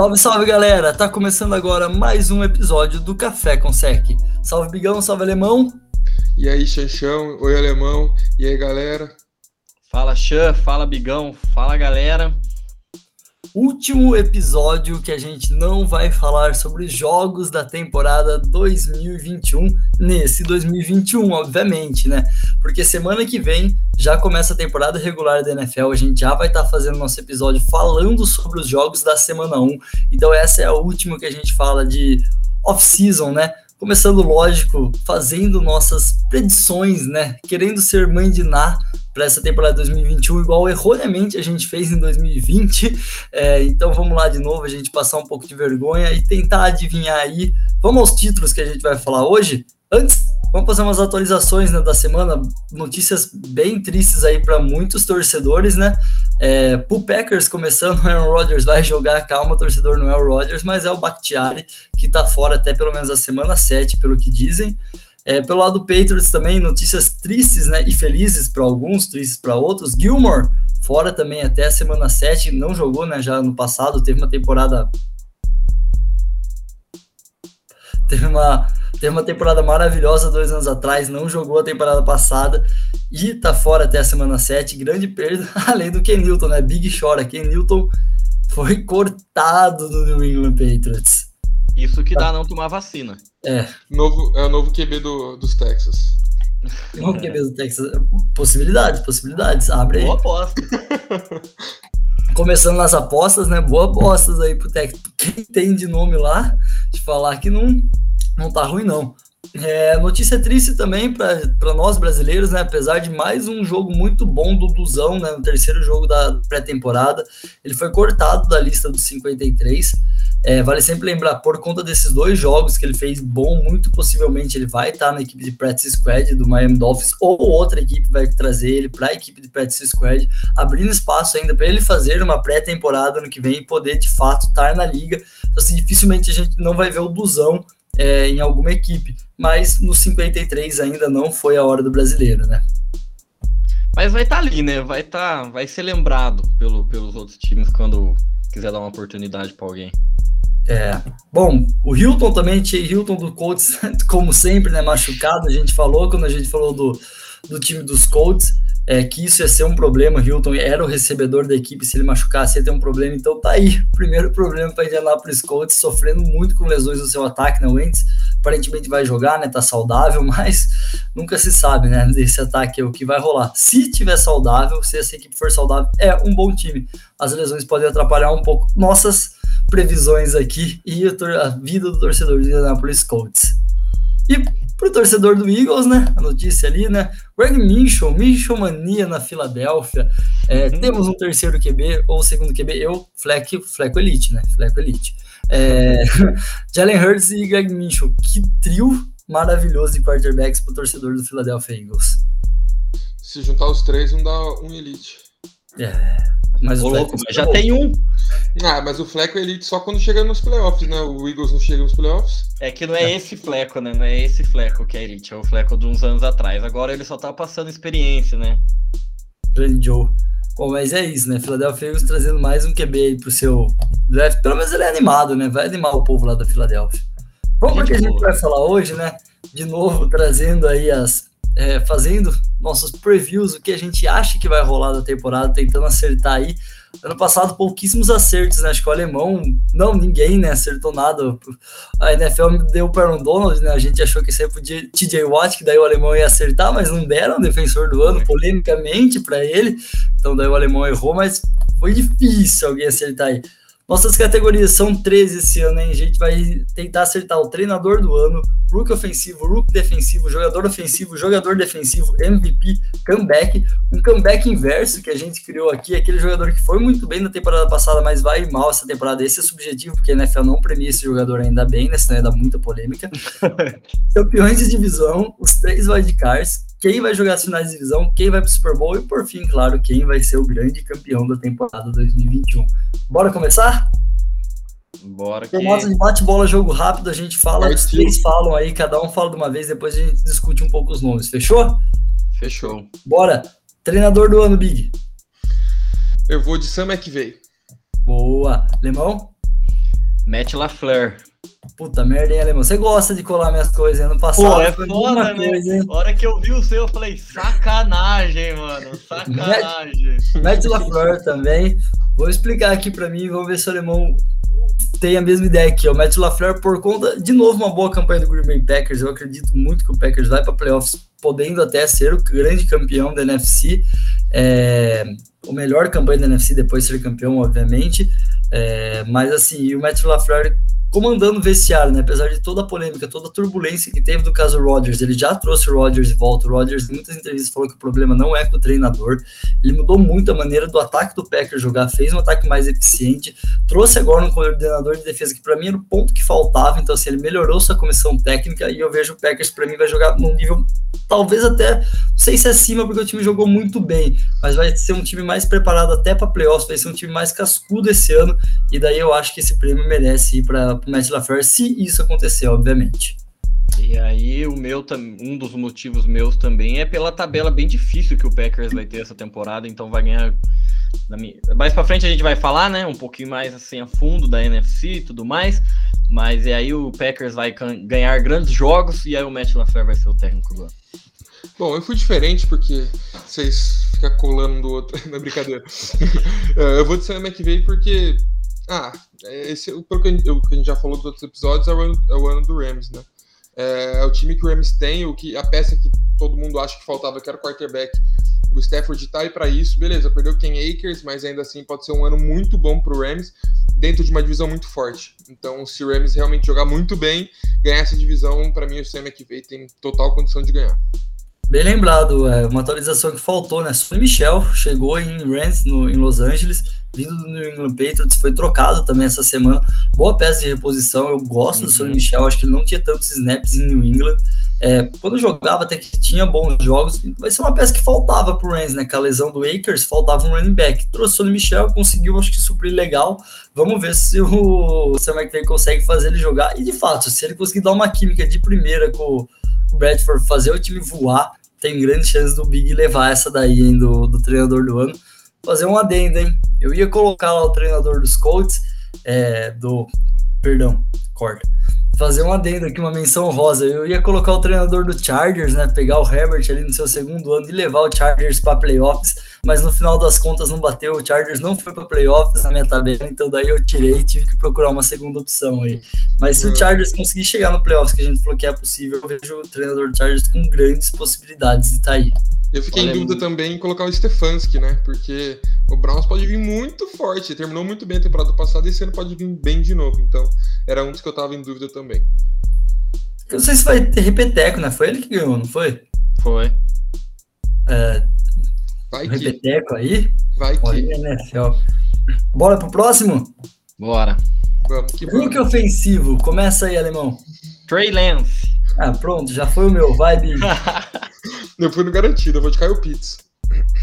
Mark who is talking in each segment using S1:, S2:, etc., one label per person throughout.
S1: Salve, salve galera! Tá começando agora mais um episódio do Café com Sec. Salve Bigão, salve Alemão!
S2: E aí, Xanchão, oi Alemão, e aí galera?
S3: Fala Xan, fala Bigão, fala galera.
S1: Último episódio que a gente não vai falar sobre os jogos da temporada 2021 nesse 2021, obviamente, né? Porque semana que vem já começa a temporada regular da NFL, a gente já vai estar tá fazendo nosso episódio falando sobre os jogos da semana 1. Então essa é a última que a gente fala de off-season, né? Começando, lógico, fazendo nossas predições, né? Querendo ser mãe de Ná para essa temporada 2021, igual erroneamente a gente fez em 2020. É, então vamos lá de novo, a gente passar um pouco de vergonha e tentar adivinhar aí. Vamos aos títulos que a gente vai falar hoje. Antes, vamos fazer umas atualizações né, da semana, notícias bem tristes aí para muitos torcedores, né? É, pro Packers começando, o Aaron Rodgers vai jogar, calma, torcedor não é o Rodgers, mas é o Bakhtiari, que tá fora até pelo menos a semana 7, pelo que dizem. É, pelo lado do Patriots também, notícias tristes né, e felizes para alguns, tristes para outros. Gilmore, fora também até a semana 7, não jogou né, já no passado, teve uma temporada. Teve uma, teve uma temporada maravilhosa dois anos atrás, não jogou a temporada passada e tá fora até a semana 7. Grande perda, além do Ken Newton, né? Big chora. Ken Newton foi cortado do New England Patriots.
S3: Isso que dá não tomar vacina.
S2: É. Novo, é o novo QB do, dos Texas.
S1: Novo QB do Texas. Possibilidades, possibilidades. Abre aí.
S3: Boa aposta.
S1: Começando nas apostas, né? Boa apostas aí pro Texas. Quem tem de nome lá, de falar que não, não tá ruim, não. É, notícia triste também para nós brasileiros, né? Apesar de mais um jogo muito bom do Duzão, né? No terceiro jogo da pré-temporada, ele foi cortado da lista dos 53. É, vale sempre lembrar, por conta desses dois jogos que ele fez bom, muito possivelmente ele vai estar na equipe de practice squad do Miami Dolphins ou outra equipe vai trazer ele para a equipe de practice squad, abrindo espaço ainda para ele fazer uma pré-temporada no que vem e poder de fato estar na liga. Então, assim, dificilmente a gente não vai ver o Duzão é, em alguma equipe, mas no 53 ainda não foi a hora do brasileiro, né?
S3: Mas vai estar tá ali, né? Vai tá, vai ser lembrado pelo, pelos outros times quando quiser dar uma oportunidade para alguém.
S1: É. Bom, o Hilton também, Tia Hilton do Colts, como sempre, né, machucado, a gente falou quando a gente falou do, do time dos Colts, é, que isso ia ser um problema, Hilton era o recebedor da equipe, se ele machucasse ia ter um problema, então tá aí, primeiro problema para Indianapolis Colts, sofrendo muito com lesões no seu ataque, né, o Wentz aparentemente vai jogar, né, tá saudável, mas nunca se sabe, né, desse ataque é o que vai rolar. Se tiver saudável, se essa equipe for saudável, é um bom time, as lesões podem atrapalhar um pouco nossas previsões aqui e a vida do torcedor do Indianapolis Colts. E pro torcedor do Eagles, né? A notícia ali, né? Greg Minchon, Minchon mania na Filadélfia. É, uhum. Temos um terceiro QB, ou segundo QB, eu, Fleck, Fleco Elite, né? Fleco Elite. É, Jalen Hurts e Greg Minchon. Que trio maravilhoso de quarterbacks pro torcedor do Philadelphia Eagles.
S2: Se juntar os três, não dá um Elite.
S1: É. Mas
S3: Ô, o louco, mas já tem um.
S2: Ah, mas o Fleco é elite só quando chega nos playoffs, né? O Eagles não chega nos playoffs.
S3: É que não é, é. esse Fleco, né? Não é esse Fleco que é elite, é o Fleco de uns anos atrás. Agora ele só tá passando experiência, né?
S1: Grande Joe. Bom, mas é isso, né? Philadelphia Eagles trazendo mais um QB aí pro seu draft. Pelo menos ele é animado, né? Vai animar o povo lá da Filadélfia. Vamos para que a gente vai falar hoje, né? De novo, trazendo aí as é, fazendo nossos previews, o que a gente acha que vai rolar da temporada, tentando acertar aí. Ano passado, pouquíssimos acertos, né? Acho que o alemão, não, ninguém, né? Acertou nada. A NFL deu para Aaron Donald, né? A gente achou que ia ser pro TJ Watt, que daí o alemão ia acertar, mas não deram defensor do ano, polemicamente, para ele. Então, daí o alemão errou, mas foi difícil alguém acertar aí. Nossas categorias são 13 esse ano, hein? A gente vai tentar acertar o treinador do ano, rookie ofensivo, rookie defensivo, jogador ofensivo, jogador defensivo, MVP, comeback. Um comeback inverso que a gente criou aqui, aquele jogador que foi muito bem na temporada passada, mas vai mal essa temporada. Esse é subjetivo, porque a NFL não premia esse jogador ainda bem, né? Senão ia dar muita polêmica. Campeões de divisão, os três wildcards, quem vai jogar as finais de divisão, quem vai para o Super Bowl e, por fim, claro, quem vai ser o grande campeão da temporada 2021. Bora começar?
S3: Bora que...
S1: Formato de bate-bola, jogo rápido, a gente fala, os três falam aí, cada um fala de uma vez, depois a gente discute um pouco os nomes, fechou?
S3: Fechou.
S1: Bora. Treinador do ano, Big.
S2: Eu vou de Sam McVay.
S1: Boa. Lemão?
S3: Matt LaFleur.
S1: Puta merda, hein, Alemão? Você gosta de colar minhas coisas. Ano passado
S3: Pô, é foda, né?
S1: coisa,
S3: hora que eu vi o seu, eu falei, sacanagem, mano. Sacanagem.
S1: Matt LaFleur também. Vou explicar aqui pra mim, vamos ver se o Alemão tem a mesma ideia aqui. O Matt LaFleur, por conta, de novo, uma boa campanha do Green Bay Packers. Eu acredito muito que o Packers vai para playoffs, podendo até ser o grande campeão da NFC. É, o melhor campanha da NFC depois de ser campeão, obviamente. É, mas assim, o Matt LaFleur comandando o vestiário, né? Apesar de toda a polêmica, toda a turbulência que teve do caso Rodgers, ele já trouxe o Rodgers de volta. O Rodgers, em muitas entrevistas, falou que o problema não é com o treinador. Ele mudou muito a maneira do ataque do Packers jogar, fez um ataque mais eficiente, trouxe agora um coordenador de defesa que para mim era o ponto que faltava. Então, assim, ele melhorou sua comissão técnica e eu vejo o Packers para mim vai jogar num nível talvez até, não sei se é acima, porque o time jogou muito bem, mas vai ser um time mais preparado até para playoffs, vai ser um time mais cascudo esse ano, e daí eu acho que esse prêmio merece ir para o Matt LaFleur, se isso acontecer, obviamente.
S3: E aí, o meu, um dos motivos meus também é pela tabela bem difícil que o Packers vai ter essa temporada, então vai ganhar. Mais para frente a gente vai falar, né? Um pouquinho mais assim a fundo da NFC e tudo mais. Mas e aí o Packers vai ganhar grandes jogos e aí o Matt LaFleur vai ser o técnico do ano.
S2: Bom, eu fui diferente porque vocês ficam colando um do outro. Não é brincadeira. eu vou de Sam McVay porque. Ah, esse, pelo que a gente já falou dos outros episódios, é o ano, é o ano do Rams, né? É, é, o time que o Rams tem, o que, a peça que todo mundo acha que faltava, que era o quarterback. O Stafford tá aí para isso, beleza, perdeu Ken Akers, mas ainda assim pode ser um ano muito bom pro Rams, dentro de uma divisão muito forte. Então, se o Rams realmente jogar muito bem, ganhar essa divisão, para mim o Sam McVay tem total condição de ganhar.
S1: Bem lembrado, é uma atualização que faltou, né? Sonny Michel chegou em Rams, no, em Los Angeles, vindo do New England Patriots, foi trocado também essa semana. Boa peça de reposição, eu gosto uhum. do Sonny Michel, acho que ele não tinha tantos snaps em New England. É, quando jogava, até que tinha bons jogos, vai ser uma peça que faltava pro Rams, né? Com a lesão do Akers, faltava um running back. Trouxe o Sonny Michel, conseguiu, acho que suprir legal. Vamos ver se o Sam McVay consegue fazer ele jogar. E de fato, se ele conseguir dar uma química de primeira com o Bradford, fazer o time voar tem grande chance do Big levar essa daí, hein, do, do treinador do ano. Fazer um adendo, hein? Eu ia colocar lá o treinador dos Colts, é, do. Perdão, corta. Fazer um adendo aqui, uma menção rosa. Eu ia colocar o treinador do Chargers, né? Pegar o Herbert ali no seu segundo ano e levar o Chargers para playoffs mas no final das contas não bateu. O Chargers não foi para playoffs na minha tabela, então daí eu tirei e tive que procurar uma segunda opção aí. Mas se o Chargers conseguir chegar no playoffs, que a gente falou que é possível, eu vejo o treinador do Chargers com grandes possibilidades de estar tá aí.
S2: Eu fiquei Olha, em dúvida também em colocar o Stefanski, né? Porque o Browns pode vir muito forte. Terminou muito bem a temporada passada e esse ano pode vir bem de novo. Então, era um dos que eu tava em dúvida também.
S1: Eu não sei se vai ter repeteco, né? Foi ele que ganhou, não foi?
S3: Foi.
S1: É, Vai que. Repeteco aí. Vai que. Olha, NFL. Bora pro próximo?
S3: Bora.
S2: Vamos que
S1: Hulk ofensivo. Começa aí, alemão.
S3: Trey Lance.
S1: Ah, pronto, já foi o meu. Vai, Big.
S2: eu fui no garantido, eu vou de Kyle Pitts.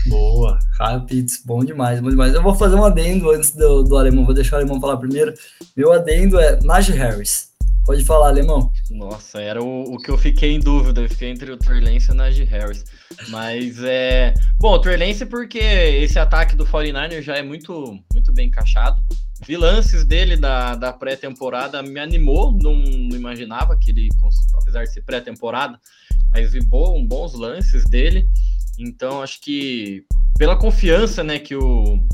S1: Boa, Kyle Pitts, bom demais, bom demais. Eu vou fazer um adendo antes do, do alemão, vou deixar o alemão falar primeiro. Meu adendo é Najee Harris. Pode falar, alemão.
S3: Nossa, era o, o que eu fiquei em dúvida. Eu fiquei entre o Trey Lance e o Najee Harris. Mas é. Bom, o Trey Lance porque esse ataque do 49 já é muito, muito bem encaixado. Vi lances dele da, da pré-temporada, me animou, não, não, imaginava que ele, apesar de ser pré-temporada, mas vi bom, bons lances dele. Então, acho que pela confiança né, que o,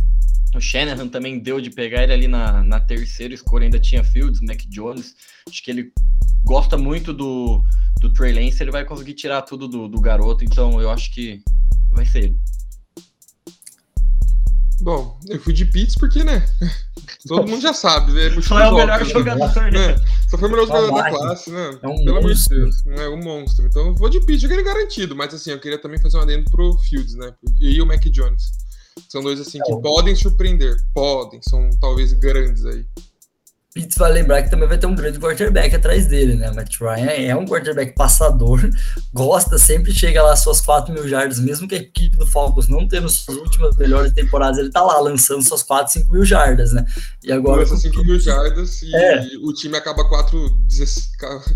S3: o Shanahan também deu de pegar ele ali na, na terceira escolha, ainda tinha Fields, Mac Jones. Acho que ele gosta muito do, do Trey Lance, ele vai conseguir tirar tudo do, do garoto, então eu acho que vai ser ele.
S2: Bom, eu fui de Pitts porque, né? Todo mundo já sabe, né?
S3: Só é o melhor óbvio, jogador, né?
S2: né? Só foi o melhor jogador da classe, né?
S1: É um Pelo amor de Deus,
S2: é um monstro. Então eu vou de Pitts, eu queria garantido, mas assim, eu queria também fazer um adendo pro Fields, né? E o Mac Jones. São dois assim que podem surpreender. Podem, são talvez grandes aí.
S1: Pitts vai lembrar que também vai ter um grande quarterback atrás dele, né? Matt Ryan é um quarterback passador, gosta, sempre chega lá suas 4 mil jardas, mesmo que a equipe do Falcons não tendo suas últimas melhores temporadas, ele tá lá lançando suas 4, 5 mil jardas, né?
S2: E agora. Lança 5 mil jardas e é. o time acaba 4,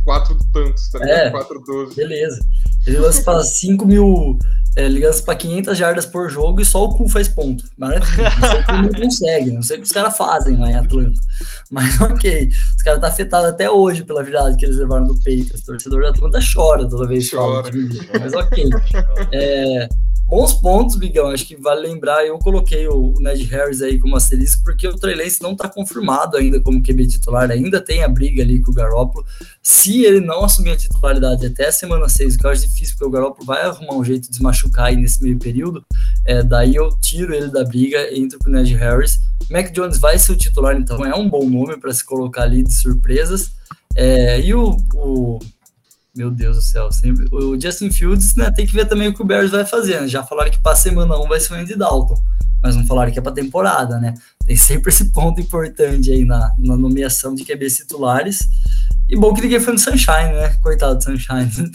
S2: 4 tantos, tá ligado?
S1: É, 4, 12. Beleza. Ele lança para 5 mil, é, lança para 500 jardas por jogo e só o cu faz ponto. Maravilha. Não sei que ele não consegue, não sei o que os caras fazem lá em Atlanta. Mas ok, os caras tá afetados até hoje pela virada que eles levaram do Patriots. O torcedor da Atlanta chora toda vez que.
S2: Chora.
S1: Mas ok. É, bons pontos, Bigão. Acho que vale lembrar. Eu coloquei o Ned Harris aí como asterisco, porque o Trey Lance não está confirmado ainda como QB titular. Ainda tem a briga ali com o Garoppolo. Se ele não assumir a titularidade até a semana 6, o que eu acho difícil, porque o Garoppolo vai arrumar um jeito de se machucar aí nesse meio período, é, daí eu tiro ele da briga, entro com o Ned Harris. Mac Jones vai ser o titular, então é um bom nome para se colocar ali de surpresas. É, e o, o meu Deus do céu, sempre. O Justin Fields, né, tem que ver também o que o Bears vai fazer. Né? Já falaram que para semana 1 vai ser o Andy Dalton, mas não falaram que é para temporada, né? Tem sempre esse ponto importante aí na, na nomeação de QBs titulares. E bom que ninguém foi no Sunshine, né? Coitado do Sunshine.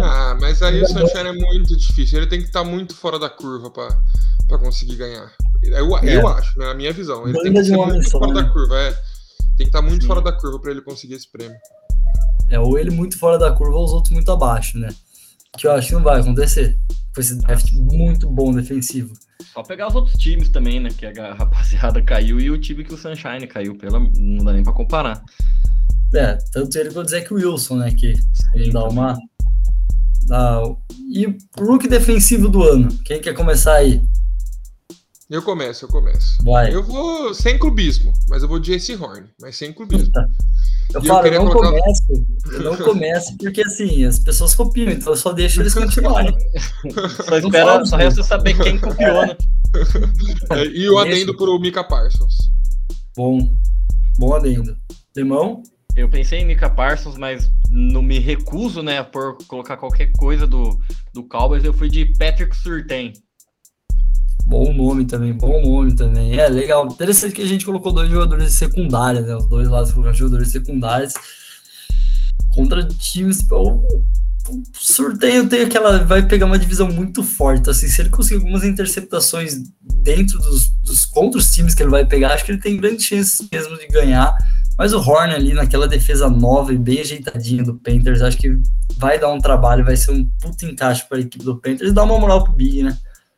S2: Ah, mas aí o Sunshine é muito difícil. Ele tem que estar muito fora da curva para conseguir ganhar. Eu,
S1: É.
S2: eu acho, na minha visão. Ele tem
S1: Banda
S2: que ser
S1: um homem
S2: muito
S1: só,
S2: fora
S1: né?
S2: da curva, é. Tem que estar muito
S1: Sim.
S2: fora da curva para ele conseguir esse prêmio.
S1: É, ou ele muito fora da curva ou os outros muito abaixo, né? Que eu acho que não vai acontecer. Com esse draft muito bom defensivo.
S3: Só pegar os outros times também, né? Que a rapaziada caiu e o time que o Sunshine caiu. Pela... Não dá nem pra comparar.
S1: É, tanto ele quanto o Zach Wilson, né? Que ele dá uma. Dá... E o rookie defensivo do ano. Quem quer começar aí?
S2: Eu começo, eu começo.
S1: Vai.
S2: Eu vou sem clubismo, mas eu vou de Ace Horn, mas sem clubismo.
S1: Eu
S2: E eu
S1: falo, eu
S2: queria
S1: não
S2: colocar-
S1: começo, eu não começo porque assim, as pessoas copiam, então eu só deixo eles continuarem.
S3: Só espera, só resta saber quem copiou, né?
S2: É, E o adendo pro Mika Parsons.
S1: Bom, bom adendo. Limão?
S3: Eu pensei em Mika Parsons, mas não me recuso, né, por colocar qualquer coisa do, do Cowboys. Eu fui de Patrick Surtain.
S1: Bom nome também, bom nome também. É legal. Interessante que a gente colocou dois jogadores secundários, né? Os dois lados colocaram jogadores secundários contra times. O, o sorteio tem aquela. Vai pegar uma divisão muito forte. Assim, se ele conseguir algumas interceptações dentro dos, dos contra os times que ele vai pegar, acho que ele tem grandes chances mesmo de ganhar. Mas o Horn ali naquela defesa nova e bem ajeitadinha do Panthers, acho que vai dar um trabalho, vai ser um puto encaixe para a equipe do Panthers e dar uma moral pro Big, né?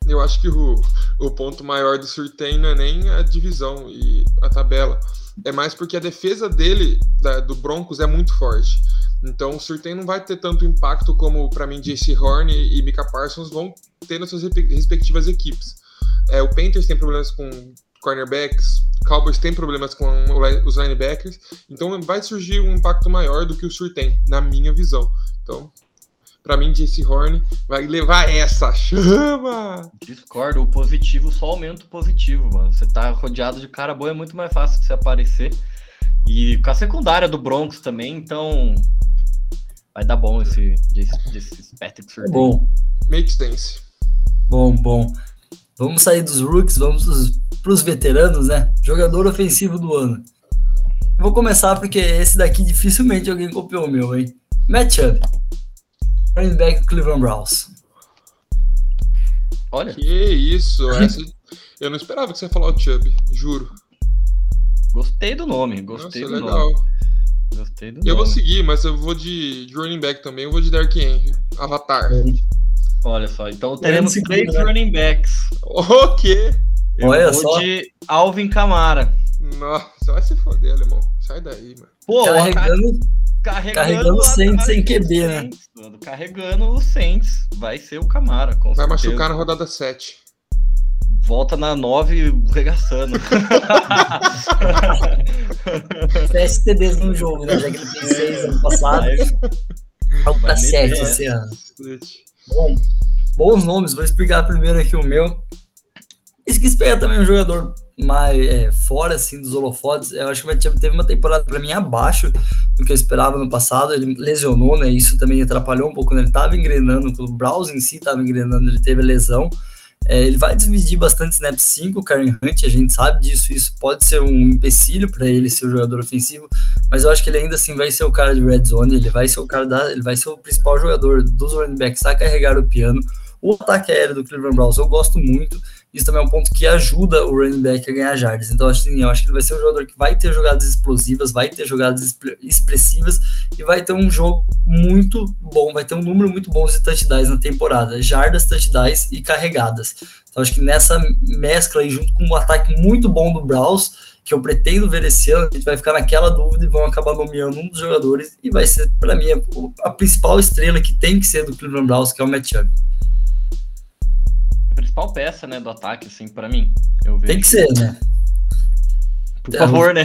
S2: Eu acho que o, o ponto maior do Surtain não é nem a divisão e a tabela. É mais porque a defesa dele, da- do Broncos, é muito forte. Então o Surtain não vai ter tanto impacto como, para mim, JC Horn e, Mika Parsons vão ter nas suas respectivas equipes. É, o Panthers tem problemas com cornerbacks, Cowboys tem problemas com os linebackers, então vai surgir um impacto maior do que o Surtain, na minha visão. Então, para mim, JC Horn vai levar essa chama!
S3: Discordo, o positivo só aumenta o positivo, mano. Você tá rodeado de cara boa, é muito mais fácil de você aparecer. E com a secundária do Broncos também, então. Vai dar bom esse, esse, esse Patrick Surtain.
S1: Bom,
S2: Make sense.
S1: Bom, bom. Vamos sair dos rookies, vamos para os veteranos, né? Jogador ofensivo do ano. Vou começar porque esse daqui dificilmente alguém copiou o meu, hein? Matt Chubb. Running back do Cleveland Browns.
S3: Olha,
S2: Que isso, essa... eu não esperava que você ia falar o Chubb, juro.
S3: gostei do nome, gostei
S2: Nossa,
S3: do
S2: legal.
S3: nome. Gostei do
S2: Eu vou
S3: nome.
S2: seguir, mas eu vou de, de running back também, eu vou de Dark Henry, Avatar.
S3: Olha só, então teremos três
S1: né?
S3: running backs.
S2: O quê?
S3: Eu
S1: Olha
S3: vou
S1: só.
S3: de Alvin Camara.
S2: Nossa, vai se foder, alemão. Sai daí, mano.
S3: Pô,
S1: carregando,
S3: carregando
S1: o
S3: a-
S1: Saints sem QB, né?
S3: Mano. Carregando o Saints. Vai ser o Camara, com
S2: Vai
S3: certeza.
S2: machucar na rodada 7.
S3: Volta na 9 regaçando.
S1: sete TDs no jogo, né? Já que ele fez seis ano passado. Sete
S3: essa.
S1: esse ano. Bom, bons nomes, vou explicar primeiro aqui o meu. Isso quis pegar também um jogador mais é, fora assim dos holofotes. Eu acho que teve uma temporada para mim abaixo do que eu esperava no passado. Ele lesionou, né? Isso também atrapalhou um pouco quando ele estava engrenando, quando o Browse em si estava engrenando, ele teve lesão. É, ele vai dividir bastante sim com o Karen Hunt, a gente sabe disso. Isso pode ser um empecilho para ele ser o jogador ofensivo, mas eu acho que ele ainda assim vai ser o cara de red zone. Ele vai ser o cara da, ele vai ser o principal jogador dos running backs a carregar o piano. O ataque aéreo do Cleveland Browns eu gosto muito. Isso também é um ponto que ajuda o running back a ganhar jardas. Então, assim, eu acho que ele vai ser um jogador que vai ter jogadas explosivas, vai ter jogadas expressivas e vai ter um jogo muito bom, vai ter um número muito bom de touchdowns na temporada, jardas, touchdowns e carregadas. Então, acho que nessa mescla aí, junto com um ataque muito bom do Browns, que eu pretendo ver esse ano, a gente vai ficar naquela dúvida e vão acabar nomeando um dos jogadores e vai ser, para mim, a, principal estrela que tem que ser do Cleveland Browns, que é o.
S3: A principal peça, né, do ataque, assim, para mim.
S1: Tem que ser, né?
S3: Por favor, né?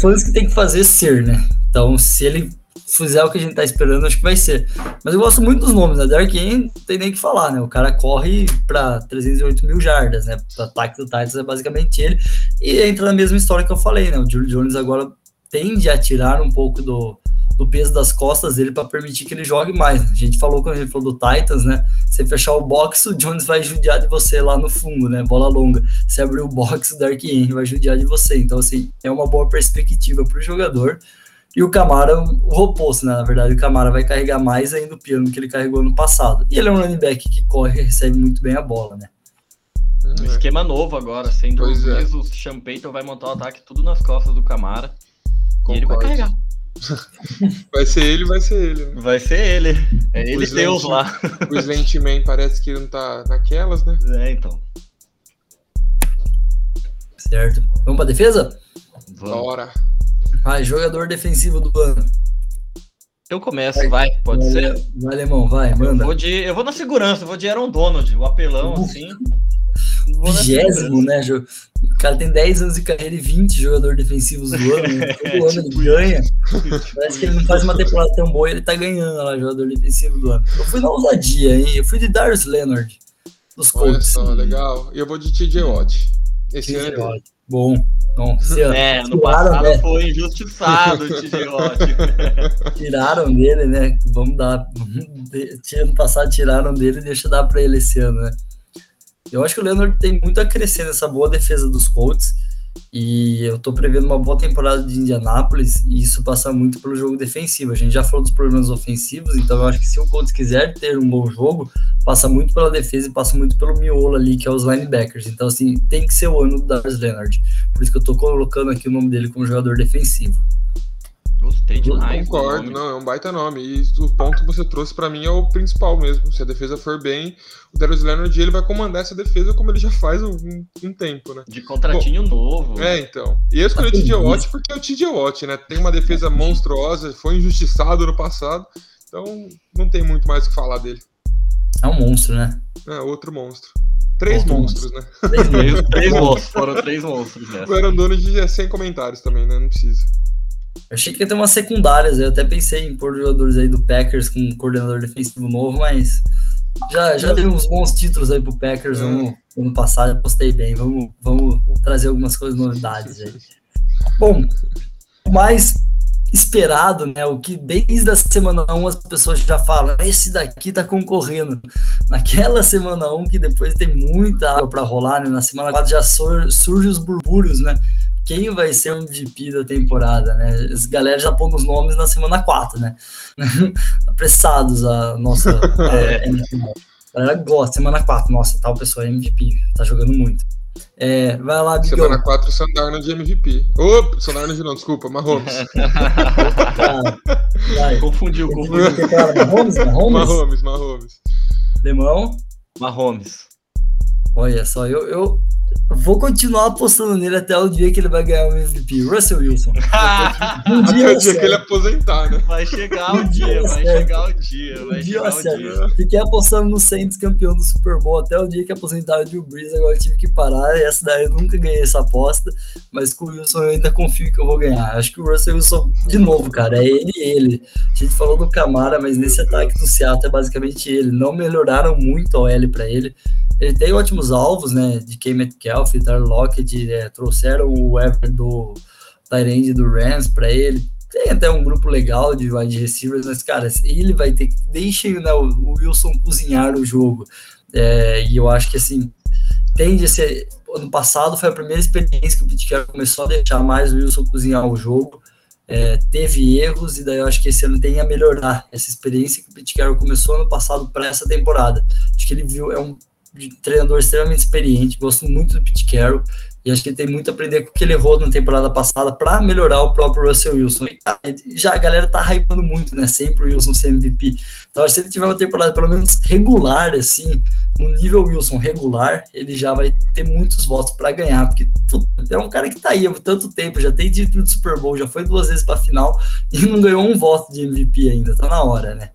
S1: Fãs que tem que fazer ser, né? Então, se ele fizer o que a gente tá esperando, acho que vai ser. Mas eu gosto muito dos nomes, né? Derek Henry não tem nem o que falar, né? O cara corre para 308 mil jardas, né? O ataque do Titans é basicamente ele. E entra na mesma história que eu falei, né? O Julio Jones agora tende a tirar um pouco do, do peso das costas dele para permitir que ele jogue mais. A gente falou quando a gente falou do Titans, né? Você fechar o box, o Jones vai judiar de você lá no fundo, né? Bola longa. Se abrir o box, o Dark Henry vai judiar de você. Então, assim, é uma boa perspectiva para o jogador. E o Camara, o oposto, né? Na verdade, o Camara vai carregar mais ainda o piano que ele carregou no passado. E ele é um running back que corre e recebe muito bem a bola, né?
S3: Um esquema novo agora, sem dúvidas, é. o Sean Payton vai montar o ataque tudo nas costas do Camara. Concordo. E ele vai carregar.
S2: Vai ser ele, vai ser ele. Né?
S3: Vai ser ele. É ele Deus lá.
S2: O Slantman parece que não tá naquelas, né?
S3: É, então.
S1: Certo. Vamos pra defesa?
S2: Vamos. Bora.
S1: Vai, jogador defensivo do ano.
S3: Eu começo, vai, vai pode
S1: vai,
S3: ser.
S1: Vai, alemão, vai, manda.
S3: Eu vou, de, eu vou na segurança, vou de Aaron Donald, o apelão, assim.
S1: Vigésimo, né? O cara tem 10 anos de carreira e 20 jogadores defensivos do ano. Né? Todo ano ele ganha. Parece que ele não faz uma temporada tão boa e ele tá ganhando lá, jogador defensivo do ano. Eu fui na ousadia, hein? Eu fui de Darius Leonard, dos Colts.
S2: Olha só, legal. E eu vou de TJ Watt. Esse ano.
S1: Bom. Não,
S3: é, no passado né? foi injustiçado o TJ Watt.
S1: tiraram dele, né? Vamos dar. Ano passado tiraram dele e deixa dar para ele esse ano, né? Eu acho que o Leonard tem muito a crescer nessa boa defesa dos Colts. E eu tô prevendo uma boa temporada de Indianápolis e isso passa muito pelo jogo defensivo. A gente já falou dos problemas ofensivos, então eu acho que se o Colts quiser ter um bom jogo, passa muito pela defesa e passa muito pelo miolo ali, que é os linebackers. Então, assim, tem que ser o ano do Darius Leonard. Por isso que eu tô colocando aqui o nome dele como jogador defensivo.
S3: Gostei demais.
S2: Concordo, não, é um baita nome. E o ponto que você trouxe para mim é o principal mesmo. Se a defesa for bem, o Darius Leonard ele vai comandar essa defesa como ele já faz um, um tempo, né?
S3: De contratinho Bom, novo.
S2: É, então. E eu escolhi o TJ Watt porque é o TJ Watt, né? Tem uma defesa monstruosa, foi injustiçado no passado, então não tem muito mais o que falar dele.
S1: É um monstro, né?
S2: É, outro monstro. Três outro monstros, monstro.
S3: né? Três, três monstros, foram três monstros. Né?
S2: O Aaron Donald é sem comentários também, né? Não precisa.
S1: Eu achei que ia ter umas secundárias, eu até pensei em pôr jogadores aí do Packers com um coordenador defensivo novo, mas já, já deu uns bons títulos aí pro Packers é. ano, ano passado, postei bem. Vamos, vamos trazer algumas coisas novidades aí. Bom, o mais esperado, né? O que desde a semana 1 as pessoas já falam, esse daqui tá concorrendo. Naquela semana 1, que depois tem muita água para rolar, né? Na semana 4 já sur surge os burburos, né? Quem vai ser o MVP da temporada, né? As galera já pondo os nomes na semana 4, né? Apressados a nossa é. a galera gosta, semana 4, nossa, tal pessoa é MVP, tá jogando muito. É, vai lá,
S2: Bigão. Semana 4, o Sandarno de MVP. Ô, Sandarno não, desculpa, Mahomes.
S3: vai. Confundiu, confundiu.
S1: Mahomes, Mahomes?
S2: Mahomes, Mahomes.
S1: Lemão?
S3: Mahomes.
S1: Olha só, eu, eu, Vou continuar apostando nele até o dia que ele vai ganhar o MVP. Russell Wilson.
S2: um dia, até o dia que ele aposentar, né?
S3: Vai chegar o dia, vai chegar o dia. Vai chegar o dia.
S1: Fiquei apostando no Saints campeão do Super Bowl até o dia que aposentaram o Drew Brees. Agora tive que parar. Essa daí eu nunca ganhei essa aposta. Mas com o Wilson eu ainda confio que eu vou ganhar. Acho que o Russell Wilson, de novo, cara, é ele e ele. A gente falou do Camara, mas nesse ataque do Seattle é basicamente ele. Não melhoraram muito a L para ele. Ele tem ótimos alvos, né? De K. Metcalf, Tyler Lockett, é, trouxeram o Ever do Tyrande do Rams para ele. Tem até um grupo legal de wide receivers, mas, cara, ele vai ter que. Deixem né, o Wilson cozinhar o jogo. É, e eu acho que, assim, tende a ser. Ano passado foi a primeira experiência que o Carroll começou a deixar mais o Wilson cozinhar o jogo. É, teve erros, e daí eu acho que esse ano tem a melhorar essa experiência que o Pete começou ano passado para essa temporada. Acho que ele viu, é um treinador extremamente experiente, gosto muito do Pete Carroll. E acho que ele tem muito a aprender com o que ele errou na temporada passada para melhorar o próprio Russell Wilson. E, já a galera tá hypando muito, né? Sempre o Wilson ser MVP. Então, se ele tiver uma temporada pelo menos regular, assim, no nível Wilson regular, ele já vai ter muitos votos para ganhar. Porque é um cara que tá aí há tanto tempo, já tem título de Super Bowl, já foi duas vezes para final e não ganhou um voto de MVP ainda. Tá na hora, né?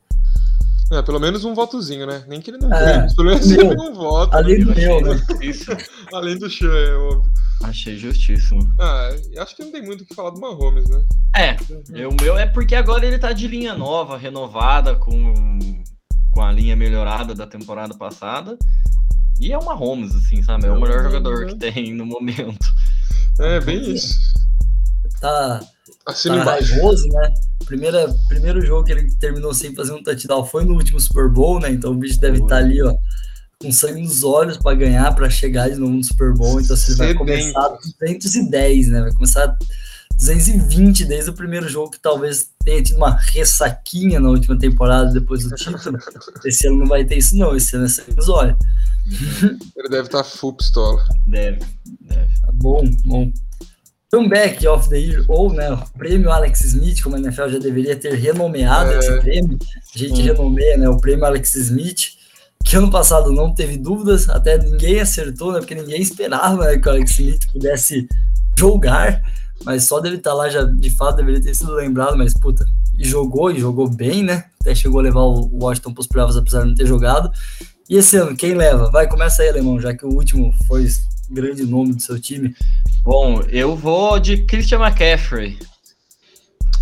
S2: É, pelo menos um votozinho, né? Nem que ele não é, ganhe, pelo menos um voto.
S1: Além do meu, né?
S2: Além do Chan, é óbvio.
S3: Achei justíssimo.
S2: Ah, acho que não tem muito o que falar do Mahomes, né?
S3: É, o meu é porque agora ele tá de linha nova, renovada, com, com a linha melhorada da temporada passada. E é o Mahomes, assim, sabe? É, o melhor jogador né? que tem no momento.
S2: É, bem isso.
S1: Tá, tá raivoso, né? Primeira, primeiro jogo que ele terminou sem fazer um touchdown foi no último Super Bowl, né? Então o bicho deve estar tá ali, ó, com sangue nos olhos para ganhar, para chegar de novo no Super Bowl. Então assim, ele vai começar 210, né? Vai começar 220 desde o primeiro jogo, que talvez tenha tido uma ressaquinha na última temporada depois do título. Esse ano não vai ter isso, não. Esse ano é sangue nos olhos.
S2: Ele deve estar tá full pistola.
S3: Deve, deve.
S1: Tá bom, bom. Comeback of the Year, ou né, o prêmio Alex Smith, como a NFL já deveria ter renomeado é. esse prêmio. A gente hum. renomeia né, o prêmio Alex Smith, que ano passado não teve dúvidas, até ninguém acertou, né, porque ninguém esperava né, que o Alex Smith pudesse jogar, mas só dele estar tá lá já de fato deveria ter sido lembrado, mas puta, e jogou, e jogou bem, né? Até chegou a levar o Washington para os playoffs, apesar de não ter jogado. E esse ano, quem leva? Vai, começa aí, Alemão, já que o último foi grande nome do seu time.
S3: Bom, eu vou de Christian McCaffrey.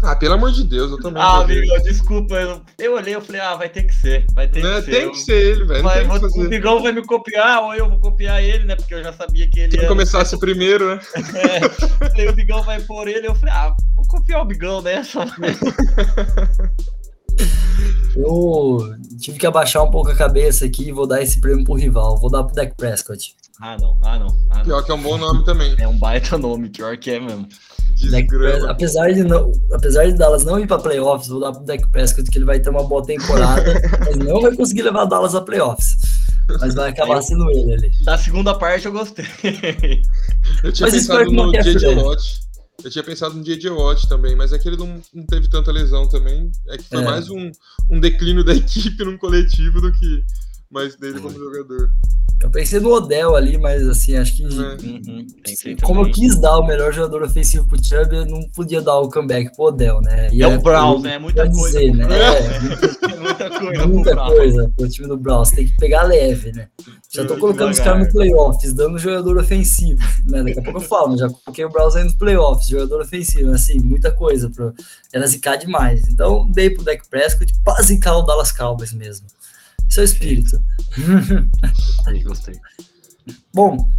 S2: Ah, pelo amor de Deus, eu também.
S3: Ah, amigo, desculpa, eu, eu olhei, eu falei, ah, vai ter que ser, vai ter
S2: não,
S3: que
S2: tem ser. que ser ele, velho. Vai,
S3: vou, o Bigão vai me copiar, ou eu vou copiar ele, né? Porque eu já sabia que ele.
S2: Se começasse primeiro, né?
S3: É, falei, o Bigão vai por ele, eu falei, ah, vou copiar o Bigão nessa.
S1: eu tive que abaixar um pouco a cabeça aqui e vou dar esse prêmio pro rival. Vou dar pro Dak Prescott.
S3: Ah, não, ah, não. Ah, não.
S2: Pior que é um bom nome também.
S3: É um baita nome, pior que é mesmo.
S1: apesar de não, apesar de Dallas não ir para playoffs, vou dar pro Dak Prescott que ele vai ter uma boa temporada, mas não vai conseguir levar Dallas a playoffs. Mas vai acabar sendo ele ali.
S3: Da segunda parte eu gostei.
S2: Eu tinha mas pensado no J.J. Watt. Eu tinha pensado no J.J. Watt também, mas é que ele não, não teve tanta lesão também. É que foi é. mais um, um declínio da equipe num coletivo do que mais dele como jogador.
S1: Eu pensei no Odell ali, mas assim, acho que. É. Uhum, como eu quis dar o melhor jogador ofensivo pro Chubb, eu não podia dar o comeback pro Odell, né?
S3: E é, é o Browns, né? Muita coisa. Dizer, né?
S1: É, muita coisa. Muita coisa pro time do Browns. Tem que pegar leve, né? Já tô colocando os caras no playoffs, dando jogador ofensivo. Né? Daqui a pouco eu falo, já coloquei o Browns aí nos playoffs, jogador ofensivo, assim, muita coisa. Pro... Era zicar demais. Então, dei pro Deck Prescott pra zicar o Dallas Cowboys mesmo. Seu espírito.
S3: Aí, gostei.
S1: Bom,